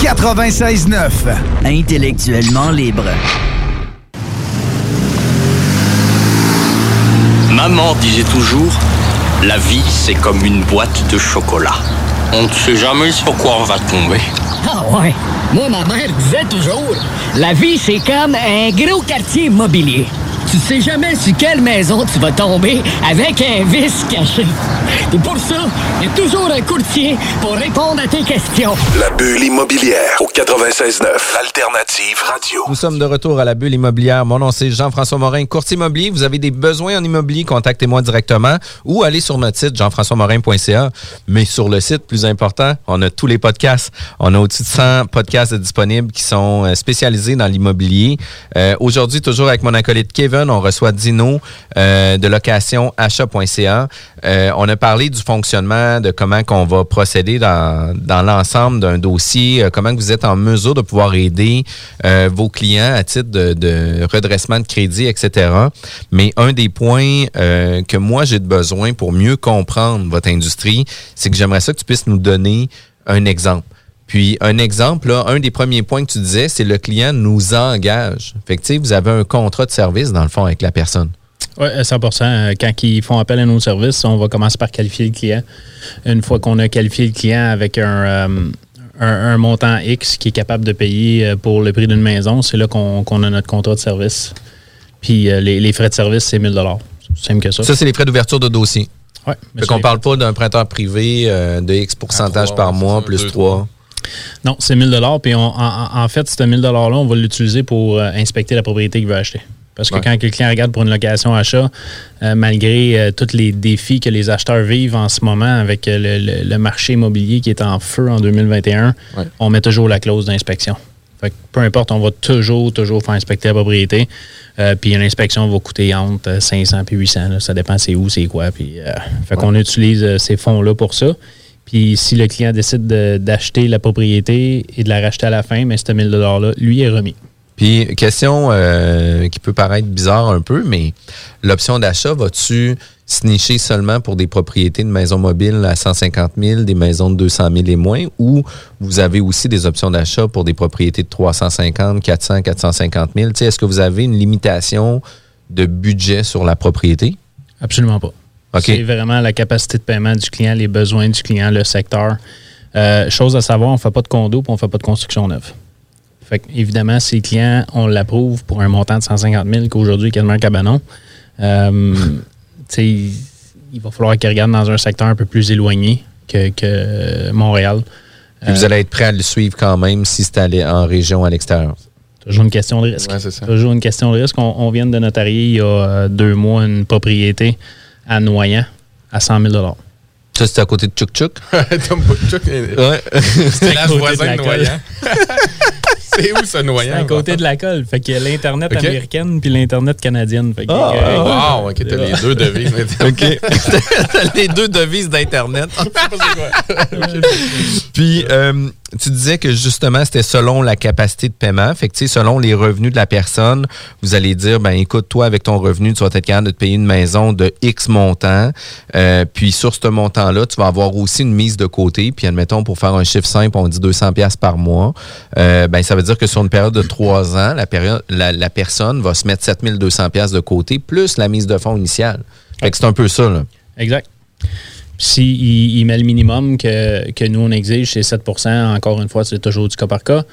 96.9. Intellectuellement libre. Maman disait toujours, la vie c'est comme une boîte de chocolat. On ne sait jamais sur quoi on va tomber. Ah ouais. Moi, ma mère disait toujours, la vie, c'est comme un gros quartier immobilier. Tu sais jamais sur quelle maison tu vas tomber avec un vice caché. Et pour ça, il y a toujours un courtier pour répondre à tes questions. La bulle immobilière au 96.9, Alternative Radio. Nous sommes de retour à la bulle immobilière. Mon nom, c'est Jean-François Morin, courtier immobilier. Vous avez des besoins en immobilier, contactez-moi directement ou allez sur notre site jean-françois-morin.ca. Mais sur le site, plus important, on a tous les podcasts. On a au-dessus de 100 podcasts disponibles qui sont euh, spécialisés dans l'immobilier. Euh, Aujourd'hui, toujours avec mon acolyte Kevin, on reçoit Dino euh, de location achat.ca. Euh, on a parlé du fonctionnement, de comment qu'on va procéder dans, dans l'ensemble d'un dossier, euh, comment vous êtes en mesure de pouvoir aider euh, vos clients à titre de, de redressement de crédit, etc. Mais un des points euh, que moi j'ai besoin pour mieux comprendre votre industrie, c'est que j'aimerais ça que tu puisses nous donner un exemple. Puis un exemple, là, un des premiers points que tu disais, c'est le client nous engage. Fait que, tu sais, vous avez un contrat de service, dans le fond, avec la personne. Oui, 100% Euh, Quand ils font appel à nos services, on va commencer par qualifier le client. Une fois qu'on a qualifié le client avec un, euh, un, un montant X qui est capable de payer euh, pour le prix d'une maison, c'est là qu'on a notre contrat de service. Puis euh, les, les frais de service, c'est 1000 C'est simple que ça. Ça, c'est les frais d'ouverture de dossier. Oui. Fait qu'on parle pas d'un prêteur privé euh, de X pourcentage par mois plus 3. Non, c'est 1000 Puis on- en, en fait, ce 1000 $-là, on va l'utiliser pour euh, inspecter la propriété qu'il veut acheter. Parce que Ouais. quand le client regarde pour une location achat, euh, malgré euh, tous les défis que les acheteurs vivent en ce moment avec le, le- le marché immobilier qui est en feu en 2021, on met toujours la clause d'inspection. Fait que peu importe, on va toujours, toujours faire inspecter la propriété. Euh, puis une inspection va coûter entre euh, 500 et 800. là. Ça dépend c'est où, c'est quoi. Puis, fait qu'on utilise ces fonds-là pour ça. Puis si le client décide de- d'acheter la propriété et de la racheter à la fin, mais ce 1000 $-là, lui est remis. Puis, question euh, qui peut paraître bizarre un peu, mais l'option d'achat, vas-tu se nicher seulement pour des propriétés de maisons mobiles à 150 000, des maisons de 200 000 et moins, ou vous avez aussi des options d'achat pour des propriétés de 350, 400, 450 000? Tu sais, Est-ce que vous avez une limitation de budget sur la propriété? Absolument pas. C'est vraiment la capacité de paiement du client, les besoins du client, le secteur. Euh, chose à savoir, on ne fait pas de condo et on ne fait pas de construction neuve. Fait que, évidemment, si le client, on l'approuve pour un montant de 150 000, qu'aujourd'hui est quasiment un cabanon, euh, sais, il va falloir qu'il regarde dans un secteur un peu plus éloigné que, que Montréal. Puis vous allez être prêt à le suivre quand même si c'est allé en région à l'extérieur. Toujours une question de risque. Toujours une question de risque. On, on vient de notarier il y a euh, deux mois une propriété à Noyant à 100 000 Ça, c'était à côté de Tchouk Tchouk? Ouais. C'est la à côté voisin de Noyant. C'est où ce Noyant? C'est à côté de la colle. Fait qu'il y a l'Internet américaine puis l'Internet canadienne. Fait que, Ah, euh, wow, ok, t'as les deux devises. OK. T'as les deux devises d'Internet. Puis, euh, tu disais que justement, c'était selon la capacité de paiement. Fait selon les revenus de la personne, vous allez dire, ben écoute, toi, avec ton revenu, tu vas être capable de te payer une maison de X montant. Euh, puis, sur ce montant-là, tu vas avoir aussi une mise de côté. Puis, admettons, pour faire un chiffre simple, on dit 200 pièces par mois. Euh, ben, ça veut dire que sur une période de trois ans, la personne va se mettre 7200 pièces de côté, plus la mise de fonds initiale. Fait que c'est un peu ça, là. Exact. S'il il met le minimum que, que nous, on exige, c'est 7% Encore une fois, c'est toujours du cas par cas.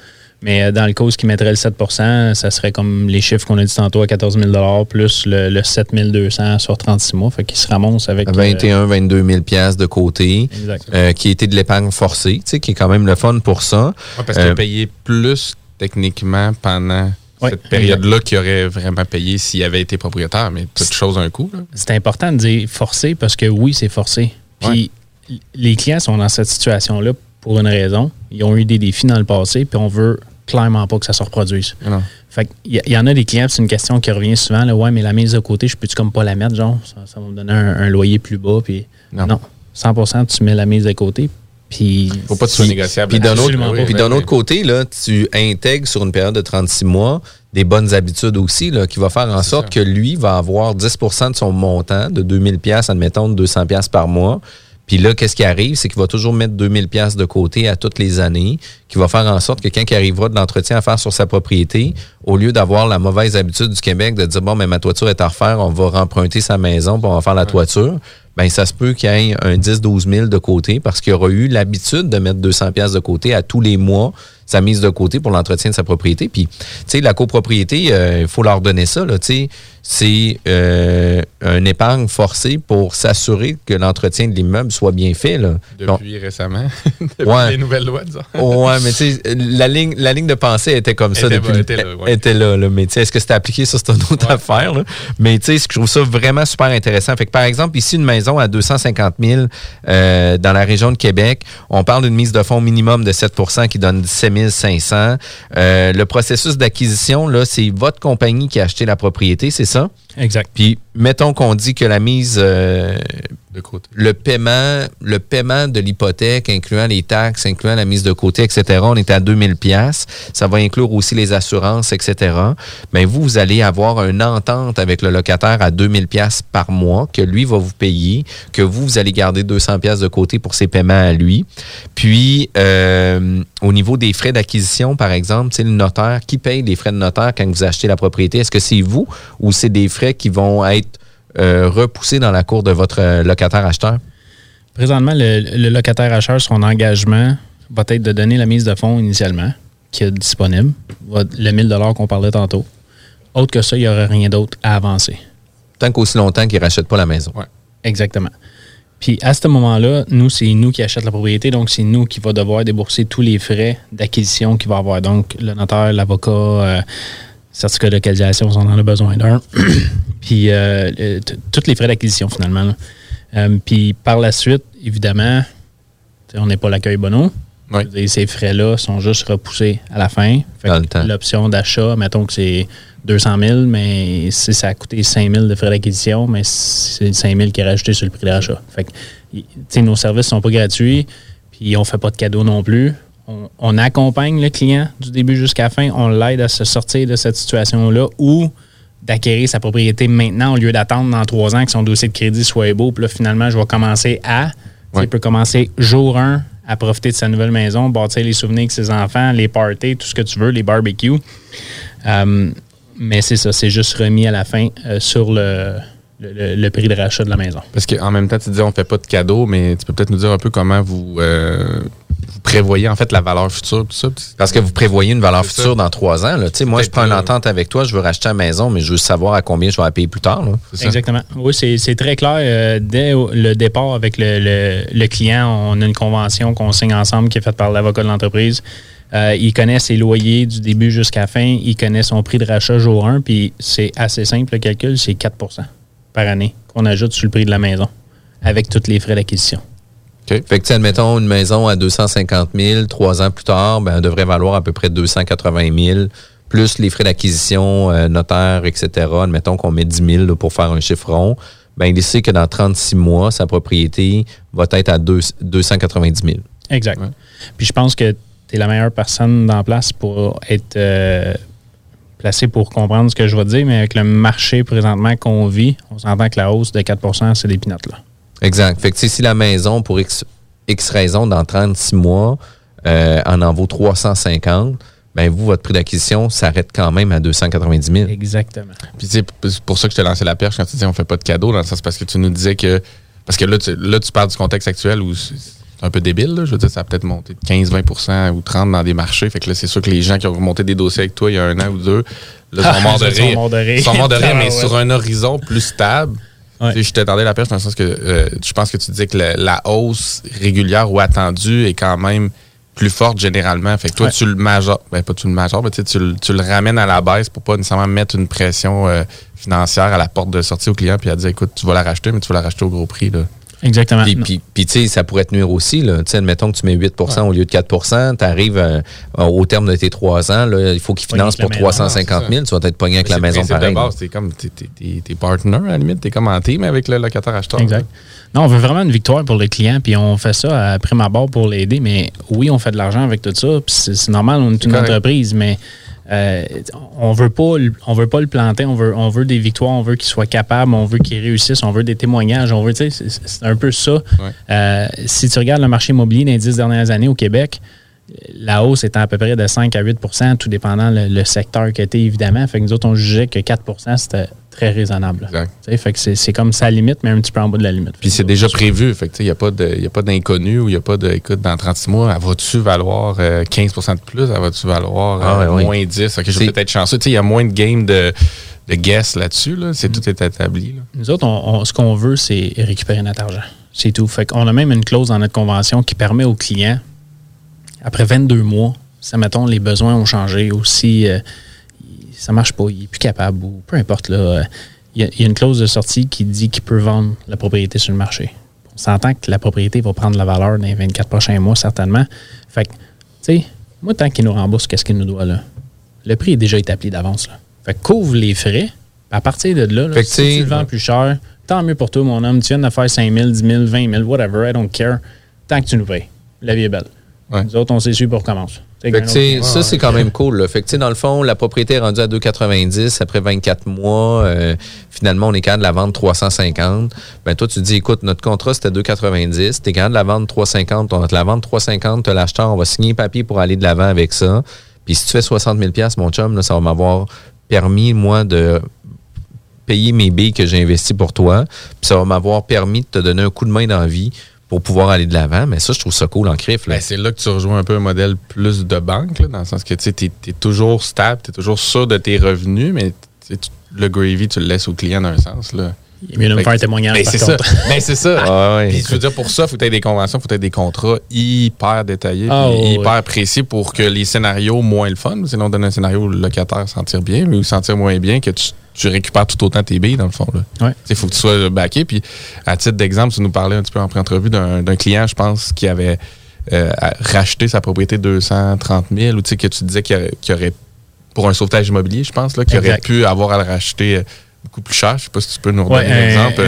Mais euh, dans le cas où ce qui mettrait le 7% ça serait comme les chiffres qu'on a dit tantôt à 14 000 plus le, le 7 200 sur 36 mois. Fait qu'il se ramasse avec... euh, 21, 22 000 pièces de côté, euh, qui était de l'épargne forcée, tu sais, qui est quand même le fun pour ça. Ouais, parce qu'il Euh, a payé plus techniquement pendant Ouais, cette période-là qu'il aurait vraiment payé s'il avait été propriétaire, mais toute chose un coup. là. C'est important de dire forcé parce que oui, c'est forcé. Puis les clients sont dans cette situation-là pour une raison. Ils ont eu des défis dans le passé, puis on veut clairement pas que ça se reproduise. Non. Fait qu'il y, a- il y en a des clients, puis c'est une question qui revient souvent, là, ouais, mais la mise de côté, je peux-tu comme pas la mettre, genre, ça, ça va me donner un, un loyer plus bas, puis non. 100% tu mets la mise de côté, puis... Faut pas que tu sois négociable. Puis d'un autre, Absolument pas. puis d'un autre côté, là, tu intègres sur une période de 36 mois des bonnes habitudes aussi, là, qui va faire en sorte que lui va avoir 10% de son montant de 2000 pièces, admettons, de 200 pièces par mois. Puis là, qu'est-ce qui arrive? C'est qu'il va toujours mettre 2000 pièces de côté à toutes les années, qui va faire en sorte que quand il arrivera de l'entretien à faire sur sa propriété, au lieu d'avoir la mauvaise habitude du Québec de dire, bon, mais ma toiture est à refaire, on va remprunter sa maison, puis on va faire la toiture, ben ça se peut qu'il y ait un 10-12 000 de côté parce qu'il aura eu l'habitude de mettre 200 pièces de côté à tous les mois sa mise de côté pour l'entretien de sa propriété. Puis, tu sais, la copropriété, euh, il faut leur donner ça, là, tu sais. C'est euh, un épargne forcée pour s'assurer que l'entretien de l'immeuble soit bien fait. Là. Depuis récemment. Depuis Ouais. les nouvelles lois, disons. ouais, mais tu sais, la ligne, la ligne de pensée était comme ça Était depuis. bon, était là, ouais. était là, là. Mais tu sais, est-ce que c'était appliqué? Ça, c'est une autre affaire. là? Mais tu sais, je trouve ça vraiment super intéressant. Fait que, par exemple, ici, une maison à 250 000 euh, dans la région de Québec, on parle d'une mise de fonds minimum de 7% qui donne 17 500. Euh, le processus d'acquisition, là, c'est votre compagnie qui a acheté la propriété, c'est ça? Exact. Puis, mettons qu'on dit que la mise, euh, De côté. le paiement, le paiement de l'hypothèque, incluant les taxes, incluant la mise de côté, etc., on est à 2000 pièces. Ça va inclure aussi les assurances, etc. Mais vous, vous allez avoir une entente avec le locataire à 2000 pièces par mois que lui va vous payer, que vous, vous allez garder 200 pièces de côté pour ses paiements à lui. Puis, euh, au niveau des frais d'acquisition, par exemple, c'est le notaire qui paye les frais de notaire quand vous achetez la propriété. Est-ce que c'est vous ou c'est des frais qui vont être euh, repoussés dans la cour de votre euh, locataire acheteur? Présentement, le, le locataire acheteur, son engagement va être de donner la mise de fonds initialement, qui est disponible, le 1000 qu'on parlait tantôt. Autre que ça, il n'y aurait rien d'autre à avancer. Tant qu'aussi longtemps qu'il ne rachète pas la maison. Exactement. Puis à ce moment-là, nous, c'est nous qui achetons la propriété, donc c'est nous qui va devoir débourser tous les frais d'acquisition qu'il va avoir. Donc le notaire, l'avocat, euh, certificat de localisation, si on en a besoin d'un. Puis euh, tous les frais d'acquisition finalement. Euh, puis par la suite, évidemment, on n'est pas l'accueil bono. Ces frais-là sont juste repoussés à la fin. L'option d'achat, mettons que c'est 200 000, mais si ça a coûté 5 000 de frais d'acquisition, mais c'est 5 000 qui est rajouté sur le prix d'achat. Fait que, nos services ne sont pas gratuits, puis on ne fait pas de cadeaux non plus. On, on accompagne le client du début jusqu'à la fin. On l'aide à se sortir de cette situation-là ou d'acquérir sa propriété maintenant au lieu d'attendre dans trois ans que son dossier de crédit soit beau. Puis là, finalement, je vais commencer à. Il peut commencer jour 1 à profiter de sa nouvelle maison, bâtir les souvenirs avec ses enfants, les parties, tout ce que tu veux, les barbecues. Euh, mais c'est ça, c'est juste remis à la fin euh, sur le, le- le- le prix de rachat de la maison. Parce qu'en même temps, tu disais on fait pas de cadeaux, mais tu peux peut-être nous dire un peu comment vous, euh, vous prévoyez en fait la valeur future, tout ça. Parce que vous prévoyez une valeur ça. future dans trois ans. là. Tu sais, Moi, je prends une entente avec toi, je veux racheter la maison, mais je veux savoir à combien je vais la payer plus tard. là. Exactement. Oui, c'est très clair. euh, dès le départ avec le, le- le client, on a une convention qu'on signe ensemble qui est faite par l'avocat de l'entreprise. Euh, il connaît ses loyers du début jusqu'à la fin. Il connaît son prix de rachat jour 1. Puis c'est assez simple le calcul, c'est 4% par année qu'on ajoute sur le prix de la maison avec tous les frais d'acquisition. Fait que, tu sais, admettons, une maison à 250 000, trois ans plus tard, ben, elle devrait valoir à peu près 280 000, plus les frais d'acquisition, euh, notaire, etc. Admettons qu'on met 10 000 là, pour faire un chiffre rond. Ben, il sait que dans 36 mois, sa propriété va être à deux- 290 000. Exact. Puis je pense que tu es la meilleure personne dans la place pour être euh, placé pour comprendre ce que je vais te dire, mais avec le marché présentement qu'on vit, on s'entend que la hausse de 4% c'est des pinottes là. Exact. Fait que, si la maison, pour X, X raison, dans 36 mois, euh, en en vaut 350, ben vous, votre prix d'acquisition s'arrête quand même à 290 000. Exactement. Puis c'est pour ça que je t'ai lancé la perche quand tu disais on fait pas de cadeaux, dans le sens parce que tu nous disais que. Parce que là, tu, là, tu parles du contexte actuel où c'est un peu débile. là. Je veux dire, ça a peut-être monté de 15-20% ou 30 dans des marchés. Fait que là, c'est sûr que les gens qui ont remonté des dossiers avec toi il y a un an ou deux, là, Ah, sont morts de ils sont rire. morts de rire. Ils sont morts de rire, mais Ah, ouais. sur un horizon plus stable. Tu sais, Je t'attendais la perche dans le sens que euh, je pense que tu disais que la, la hausse régulière ou attendue est quand même plus forte généralement. Fait que toi, Ouais. tu le majores, ben pas tu le majores, mais tu, sais, tu, le- tu le ramènes à la baisse pour pas nécessairement mettre une pression euh, financière à la porte de sortie au client puis à dire écoute, tu vas la racheter, mais tu vas la racheter au gros prix. Là. Exactement. Puis, puis, puis, tu sais, ça pourrait te nuire aussi. Tu sais, admettons que tu mets 8% au lieu de 4 tu arrives au terme de tes trois ans, là, il faut qu'il Pogné finance avec pour la maison. 350 000. Tu vas être pogné avec la c'est maison pareil. t'es comme t'es, partner à la limite, t'es comme en team avec le locataire acheteur. Exact. Non, on veut vraiment une victoire pour le client, puis on fait ça à prime abord pour l'aider, mais oui, on fait de l'argent avec tout ça, puis c'est c'est normal, on est une correct. entreprise, mais euh, on veut pas le- on veut pas le planter, on veut, on veut des victoires, on veut qu'il soit capable, on veut qu'il réussisse, on veut des témoignages, on veut, c'est- un peu ça. Euh, si tu regardes le marché immobilier dans les dix dernières années au Québec, la hausse est à peu près de 5 à 8% tout dépendant le, le secteur que tu évidemment. Fait que nous autres, on jugeait que 4% c'était très raisonnable. Fait que c'est comme sa limite, mais un petit peu en bas de la limite. Puis c'est déjà prévu. Fait que, tu sais, il n'y a pas d'inconnu ou il n'y a pas de, écoute, dans 36 mois, elle va-tu valoir euh, 15% de plus? Elle va-tu valoir Ah, euh, oui. moins 10? Ok, je vais peut-être être chanceux. Tu sais, il y a moins de game de, de guess là-dessus. Là. C'est tout est établi. là. Nous autres, on- on- ce qu'on veut, c'est récupérer notre argent. C'est tout. Fait qu'on a même une clause dans notre convention qui permet aux clients, après 22 mois, si, mettons, les besoins ont changé ou si euh, ça marche pas, il est plus capable ou peu importe, là, euh, il y, a- il y a une clause de sortie qui dit qu'il peut vendre la propriété sur le marché. On s'entend que la propriété va prendre la valeur dans les 24 prochains mois, certainement. Fait que, tu sais, moi, tant qu'il nous rembourse, qu'est-ce qu'il nous doit là? Le prix est déjà établi d'avance. Fait que couvre les frais. À partir de là, là, Fait si tu le vends plus cher, tant mieux pour toi, mon homme. Tu viens de faire 5 000, 10 000, 20 000, whatever, I don't care. Tant que tu nous payes. La vie est belle. Nous autres, on s'essuie pour recommence. Fait que, ça, c'est quand même cool. là. Fait que, dans le fond, la propriété est rendue à 2,90 après 24 mois. euh, finalement, on est capable de la vendre 350. Ben, toi, tu te dis, écoute, notre contrat, c'était 2,90. Tu es capable de la vendre 350. On va te la vendre 350. Tu l'acheteur. On va signer un papier pour aller de l'avant avec ça. Puis si tu fais 60 000 mon chum, là, ça va m'avoir permis, moi, de payer mes billes que j'ai investis pour toi. Puis ça va m'avoir permis de te donner un coup de main dans la vie pour pouvoir aller de l'avant. Mais ça, je trouve ça cool en crif. Ben, c'est là que tu rejoins un peu un modèle plus de banque, dans le sens que tu es, toujours stable, tu es toujours sûr de tes revenus, mais le gravy, tu le laisses au client dans un sens. Il est mieux de me faire un témoignage, Ben, par c'est ça. Ben, c'est ça. Ah ouais. Puis, je veux dire, pour ça, il faut aies des conventions, il faut aies des contrats hyper détaillés, Ah, ouais, hyper précis pour que les scénarios moins le fun, sinon on donne un scénario où le locataire sentir bien, mais où sentir moins bien, que tu, tu récupères tout autant tes billes, dans le fond. Ouais. Il faut que tu sois backé. Puis, à titre d'exemple, tu nous parlais un petit peu en pré-entrevue d'un client, je pense, qui avait euh, racheté sa propriété 230 000, ou tu sais, que tu disais qu'il aurait, pour un sauvetage immobilier, je pense, qu'il aurait pu avoir à le racheter euh, beaucoup plus cher. Je sais pas si tu peux nous Ouais, redonner un, exemple.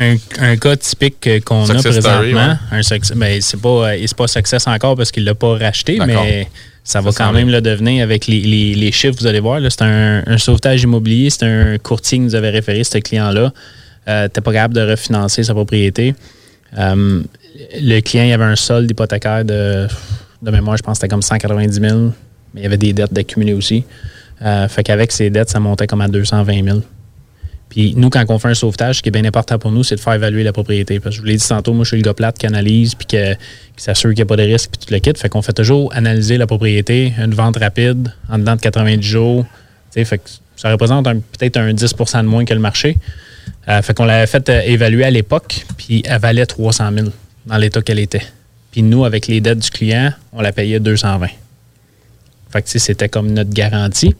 un, un- un cas typique qu'on a Success story, présentement, ouais. un ben, c'est pas, euh, pas success encore parce qu'il l'a pas racheté, mais ça va Ça quand même le devenir avec les, les- les chiffres, vous allez voir. C'est un, un sauvetage immobilier, c'est un courtier qui nous avait référé, ce client-là. Euh, T'es pas capable de refinancer sa propriété. Euh, le client, il avait un solde hypothécaire de, de mémoire, je pense que c'était comme 190 000, mais il y avait des dettes d'accumuler aussi. Euh, fait qu'avec ces dettes, ça montait comme à 220 000. Puis nous, quand on fait un sauvetage, ce qui est bien important pour nous, c'est de faire évaluer la propriété. Parce que je vous l'ai dit tantôt, moi, je suis le gars plate qui analyse puis qui s'assure qu'il n'y a pas de risque puis tout le kit. Fait qu'on fait toujours analyser la propriété, une vente rapide, en dedans de 90 jours. Fait que ça représente peut-être un 10% de moins que le marché. Euh, fait qu'on l'avait fait euh, évaluer à l'époque, puis elle valait 300 000 dans l'état qu'elle était. Puis nous, avec les dettes du client, on la payait 220. Fait que c'était comme notre garantie.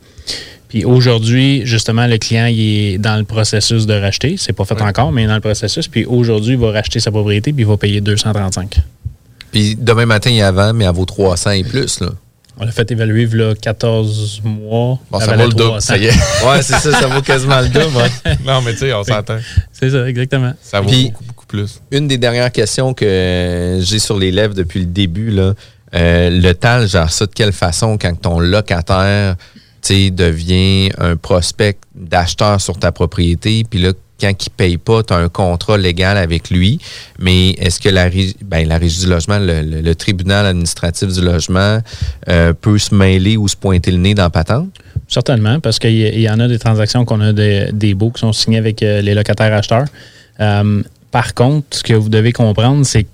Puis aujourd'hui, justement, le client il est dans le processus de racheter. C'est pas fait encore, mais il est dans le processus. Puis aujourd'hui, il va racheter sa propriété puis il va payer 235. Puis demain matin, il y a avant, mais elle vaut 300 et plus. Là. On l'a fait évaluer a 14 mois. Bon, ça vaut le double, 300. ça y est. Ouais, c'est ça, ça vaut quasiment le double. ouais. non, mais tu sais, on s'entend. C'est ça, exactement. Ça vaut Puis, beaucoup, beaucoup plus. Une des dernières questions que j'ai sur les lèvres depuis le début, là, euh, le TAL gère ça de quelle façon quand ton locataire tu sais, devient un prospect d'acheteur sur ta propriété, puis là, quand il ne paye pas, tu as un contrat légal avec lui, mais est-ce que la, ben, la régie du logement, le, tribunal administratif du logement euh, peut se mêler ou se pointer le nez dans la patente? Certainement, parce qu'il y, y en a des transactions qu'on a des, des baux qui sont signés avec euh, les locataires acheteurs. Euh, par contre, ce que vous devez comprendre, c'est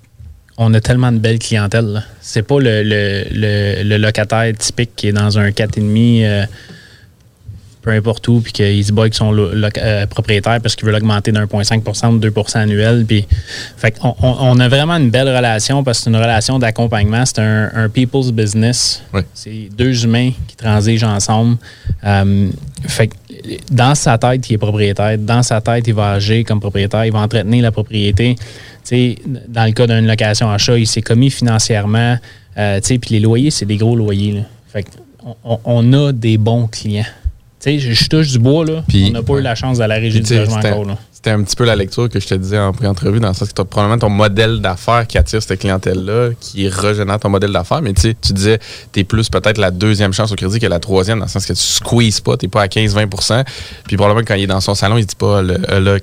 qu'on a tellement de belles clientèles. C'est pas le, le- le- le locataire typique qui est dans un 4,5, euh, peu importe où, puis qu'il se bat avec son lo- loc- euh, propriétaire parce qu'il veut l'augmenter d'un 1,5% ou 2% annuel. Puis, fait qu'on- on, on a vraiment une belle relation parce que c'est une relation d'accompagnement. C'est un, un people's business. C'est deux humains qui transigent ensemble. Euh, fait que dans sa tête, il est propriétaire. Dans sa tête, il va agir comme propriétaire. Il va entretenir la propriété. Dans le cas d'une location achat, il s'est commis financièrement. Euh, puis les loyers, c'est des gros loyers. là. Fait que on, on- on a des bons clients. Sais, je, touche du bois, là. Puis- on n'a pas eu la chance de la régie Puis, du logement encore, là. C'était un petit peu la lecture que je te disais en pré-entrevue, dans le sens que tu probablement ton modèle d'affaires qui attire cette clientèle-là, qui régénère ton modèle d'affaires. Mais tu sais, tu disais, tu es plus peut-être la deuxième chance au crédit que la troisième, dans le sens que tu squeezes pas, tu pas à 15-20% Puis probablement quand il est dans son salon, il dit pas, le, euh, le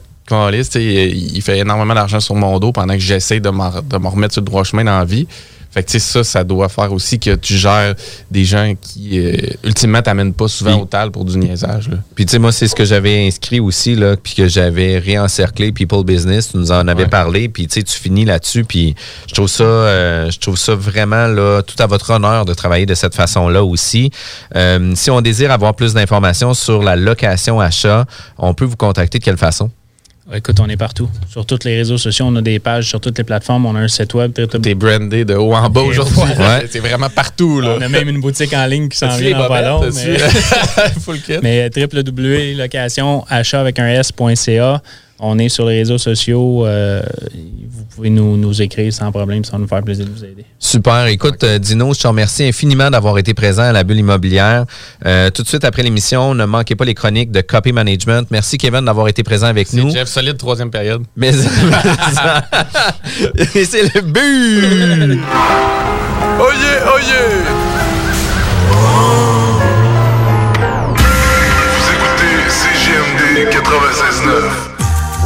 il il fait énormément d'argent sur mon dos pendant que j'essaie de m'en de me remettre sur le droit chemin dans la vie. Fait que, tu sais, ça, ça doit faire aussi que tu gères des gens qui, euh, ultimement, t'amènent pas souvent au tal pour du niaisage. Là. Puis tu sais, moi, c'est ce que j'avais inscrit aussi, là, puis que j'avais réencerclé People Business. Tu nous en avais parlé, puis tu sais, tu finis là-dessus. Puis je trouve ça, euh, je trouve ça vraiment là, tout à votre honneur de travailler de cette façon-là aussi. Euh, si on désire avoir plus d'informations sur la location achat, on peut vous contacter de quelle façon? Écoute, on est partout. Sur tous les réseaux sociaux, on a des pages sur toutes les plateformes. On a un site web. T'es brandé de haut en bas aujourd'hui. Ouais. C'est vraiment partout. Là. On a même une boutique en ligne qui s'en vient dans pas long. Mais, As-tu- Full kit. mais www.locationachat avec un S.ca. On est sur les réseaux sociaux. euh, vous pouvez nous, nous écrire sans problème. Ça va nous faire plaisir de vous aider. Super. Écoute, euh, Dino, je te remercie infiniment d'avoir été présent à la bulle immobilière. Euh, tout de suite après l'émission, ne manquez pas les chroniques de Copy Management. Merci, Kevin, d'avoir été présent avec nous. Jeff solide troisième période. Mais c'est le but! Oh yeah, oh yeah! Vous écoutez CGMD 96.9.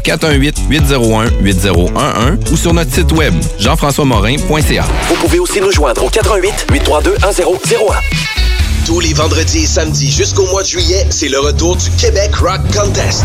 418-801-8011 ou sur notre site web, jean-françois-morin.ca. Vous pouvez aussi nous joindre au 88 832 1001. Tous les vendredis et samedis jusqu'au mois de juillet, c'est le retour du Québec Rock Contest.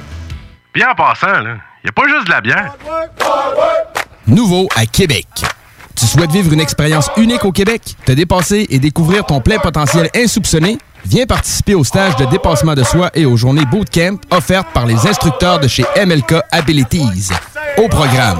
Bien en passant, là, y a pas juste de la bière. Nouveau à Québec. Tu souhaites vivre une expérience unique au Québec, te dépasser et découvrir ton plein potentiel insoupçonné? Viens participer au stage de dépassement de soi et aux journées bootcamp offertes par les instructeurs de chez MLK Abilities. Au programme,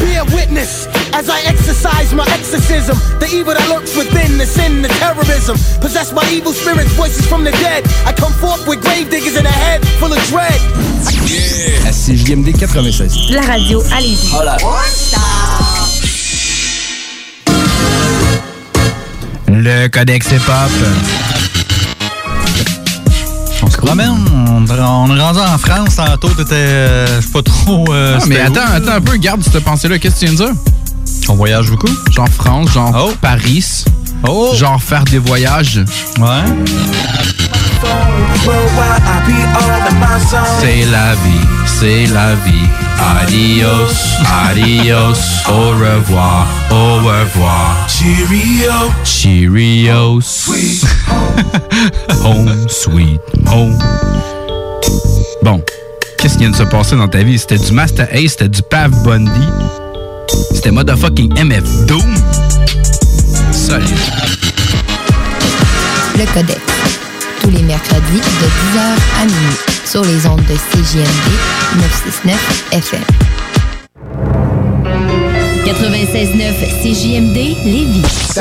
Bear witness as I exercise my exorcism. The evil that lurks within, the sin, the terrorism. Possessed by evil spirits, voices from the dead. I come forth with grave diggers in a head full of dread. À CJMD 96. La radio, allez-y. Le codex hip-hop. Promène, on, on est rendu en France tantôt, t'étais, euh, je sais pas trop... euh, Ah, mais attends, où? attends un peu, garde cette pensée-là. Qu'est-ce que tu viens de dire? On voyage beaucoup? Genre France, genre Paris. Genre faire des voyages. Ouais. C'est la vie, c'est la vie. Adios, adios, au revoir, au revoir. Cheerio, Cheerios. home, sweet home. Bon, qu'est-ce qui vient de se passer dans ta vie? C'était du Master Ace, c'était du Pav Bundy, c'était motherfucking MF Doom. Solide. Le codex. Tous les mercredis de 10h à minuit sur les ondes de CJMD 969 FM. 96.9 CJMD Lévis.